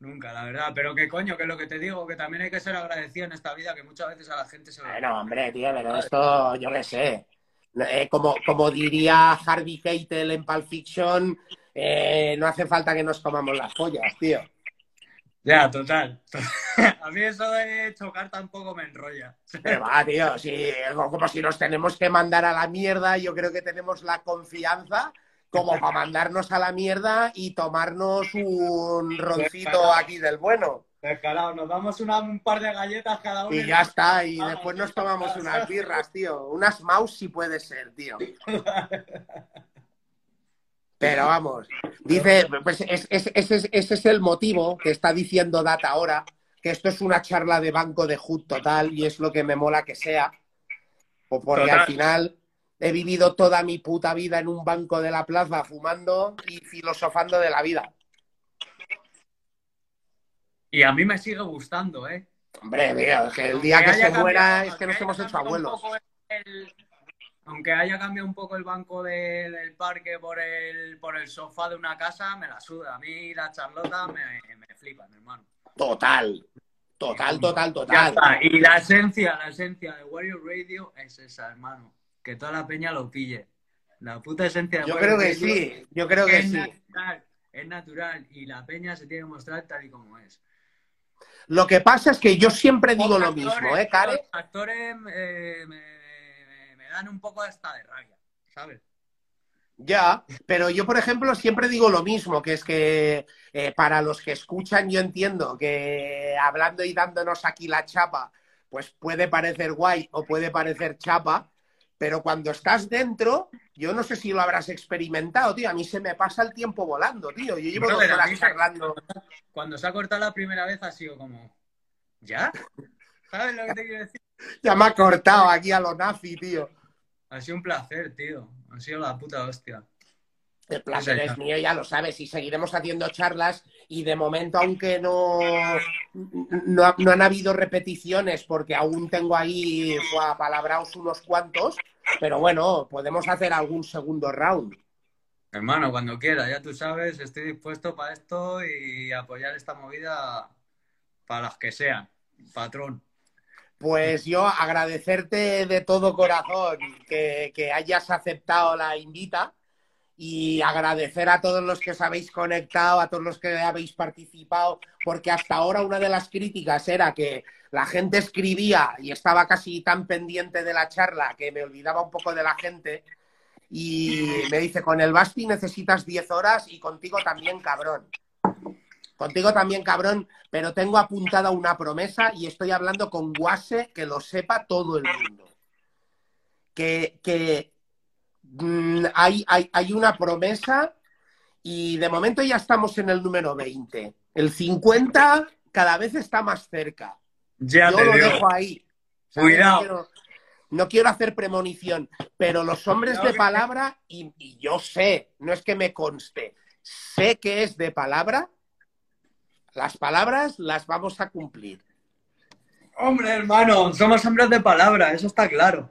Nunca, la verdad. Pero qué coño, que es lo que te digo, que también hay que ser agradecido en esta vida, que muchas veces a la gente se Bueno, hombre, tío, pero esto, yo qué sé. Eh, como, como diría Harvey Keitel en Pulp Fiction, eh, no hace falta que nos comamos las pollas, tío. Ya, total. A mí eso de chocar tampoco me enrolla. Va, tío, sí, como si nos tenemos que mandar a la mierda, yo creo que tenemos la confianza como para mandarnos a la mierda y tomarnos un roncito aquí del bueno. Descarado, nos damos una, un par de galletas cada uno. Y ya está, y después nos tomamos unas birras, tío. Unas mouse si puede ser, tío. Pero vamos, dice, pues es- es- ese, es, ese es el motivo que está diciendo Data ahora, que esto es una charla de banco de HUD total y es lo que me mola que sea. O porque Total. al final he vivido toda mi puta vida en un banco de la plaza fumando y filosofando de la vida. Y a mí me sigue gustando, ¿eh? Hombre, tío, es que el día que se muera cambiado- es que nos hemos hecho abuelos. el- aunque haya cambiado un poco el banco de- del parque por el, por el sofá de una casa, me la suda. A mí la charlota me, me flipa, mi hermano. Total, total, total, total. Y la esencia, la esencia de Warrior Radio es esa, hermano. Que toda la peña lo pille. La puta esencia de Yo Warrior creo que Radio sí, yo creo que es sí. natural, es natural. Y la peña se tiene que mostrar tal y como es. Lo que pasa es que yo siempre digo Los lo mismo, ¿eh, Care? Los actores eh, me, me- me dan un poco hasta de rabia, ¿sabes? Ya, pero yo, por ejemplo, siempre digo lo mismo, que es que eh, para los que escuchan, yo entiendo que hablando y dándonos aquí la chapa, pues puede parecer guay o puede parecer chapa, pero cuando estás dentro, yo no sé si lo habrás experimentado, tío. A mí se me pasa el tiempo volando, tío. Yo llevo dos horas charlando. Cuando se ha cortado la primera vez ha sido como, ¿ya? ¿Sabes lo que te quiero decir? Ya me ha cortado aquí a lo nazi, tío. Ha sido un placer, tío. Ha sido la puta hostia. El placer Sí, es mío, ya lo sabes, y seguiremos haciendo charlas y de momento, aunque no, no, no han habido repeticiones porque aún tengo ahí palabraos unos cuantos, pero bueno, podemos hacer algún segundo round. Hermano, cuando quiera, ya tú sabes, estoy dispuesto para esto y apoyar esta movida para las que sean. Patrón. Pues yo agradecerte de todo corazón que, que hayas aceptado la invita y agradecer a todos los que os habéis conectado, a todos los que habéis participado, porque hasta ahora una de las críticas era que la gente escribía y estaba casi tan pendiente de la charla que me olvidaba un poco de la gente y me dice, con el Basti necesitas 10 horas y contigo también, cabrón. Contigo también, cabrón, pero tengo apuntada una promesa y estoy hablando con Guase, que lo sepa todo el mundo. Que, que mm, hay, hay, hay una promesa y de momento ya estamos en el número 20. El 50 cada vez está más cerca. Ya Yo te lo digo. dejo ahí. Cuidado. No quiero, no quiero hacer premonición, pero los hombres de que- palabra, y, y yo sé, no es que me conste, sé que es de palabra, las palabras las vamos a cumplir. Hombre, hermano, somos hombres de palabra, eso está claro.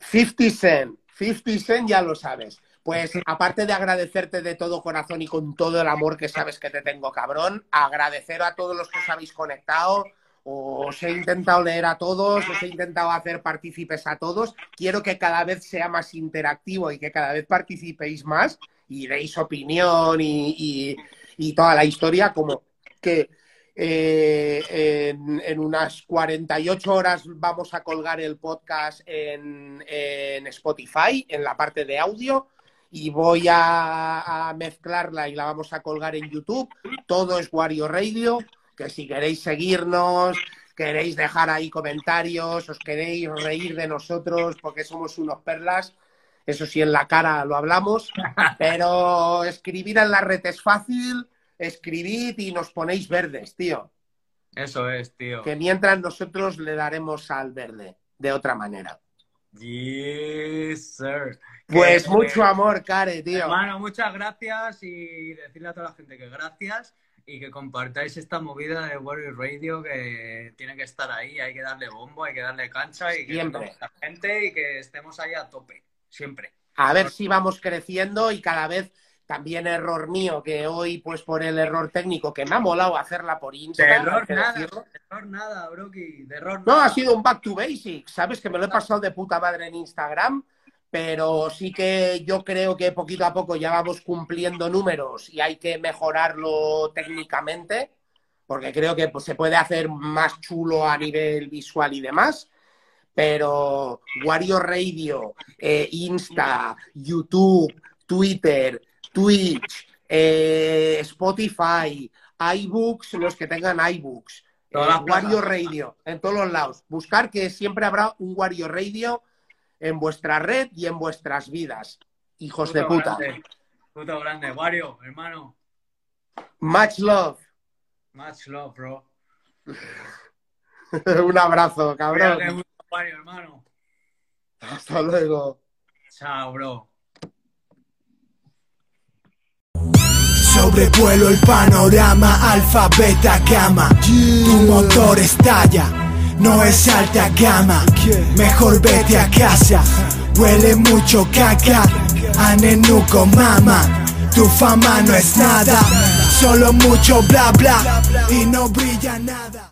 50 Cent, 50 Cent ya lo sabes. Pues aparte de agradecerte de todo corazón y con todo el amor que sabes que te tengo, cabrón, agradecer a todos los que os habéis conectado. Os he intentado leer a todos, os he intentado hacer partícipes a todos. Quiero que cada vez sea más interactivo y que cada vez participéis más y deis opinión y, y- y toda la historia, como que eh, en, en unas 48 horas vamos a colgar el podcast en, en Spotify, en la parte de audio, y voy a, a mezclarla y la vamos a colgar en YouTube. Todo es Wario Radio, que si queréis seguirnos, queréis dejar ahí comentarios, os queréis reír de nosotros porque somos unos perlas, eso sí en la cara lo hablamos, pero escribir en la red es fácil, escribid y nos ponéis verdes, tío. Eso es, tío. Que mientras nosotros le daremos al verde, de otra manera. Yes, sir. Pues Que- mucho amor, Care, tío. Hermano, muchas gracias y decirle a toda la gente que gracias y que compartáis esta movida de Warrior Radio que tiene que estar ahí, hay que darle bombo, hay que darle cancha y que Siempre. tengamos a gente y que estemos ahí a tope, siempre. A ver si vamos creciendo y cada vez también error mío, que hoy, pues por el error técnico, que me ha molado hacerla por De Instagram. error hay que nada, decirlo. de error nada, Broki. De error No, nada. ha sido un back to basics, ¿sabes? Que me lo he pasado de puta madre en Instagram, pero sí que yo creo que poquito a poco ya vamos cumpliendo números y hay que mejorarlo técnicamente, porque creo que pues, se puede hacer más chulo a nivel visual y demás. Pero Wario Radio, eh, Insta, YouTube, Twitter, Twitch, eh, Spotify, iBooks, los que tengan iBooks, eh, Wario. Radio, en todos los lados. Buscar que siempre habrá un Wario Radio en vuestra red y en vuestras vidas. Hijos de puta. grande, Puto grande. Wario, hermano. Much love. Much love, bro. un abrazo, Cuídate cabrón. mucho, Wario, hermano. Hasta luego. Chao, bro. Sobrevuelo el panorama, alfa, beta, gamma. Tu motor estalla, no es alta gama. Mejor vete a casa, huele mucho caca. Anenuco, mama, tu fama no es nada. Solo mucho bla bla y no brilla nada.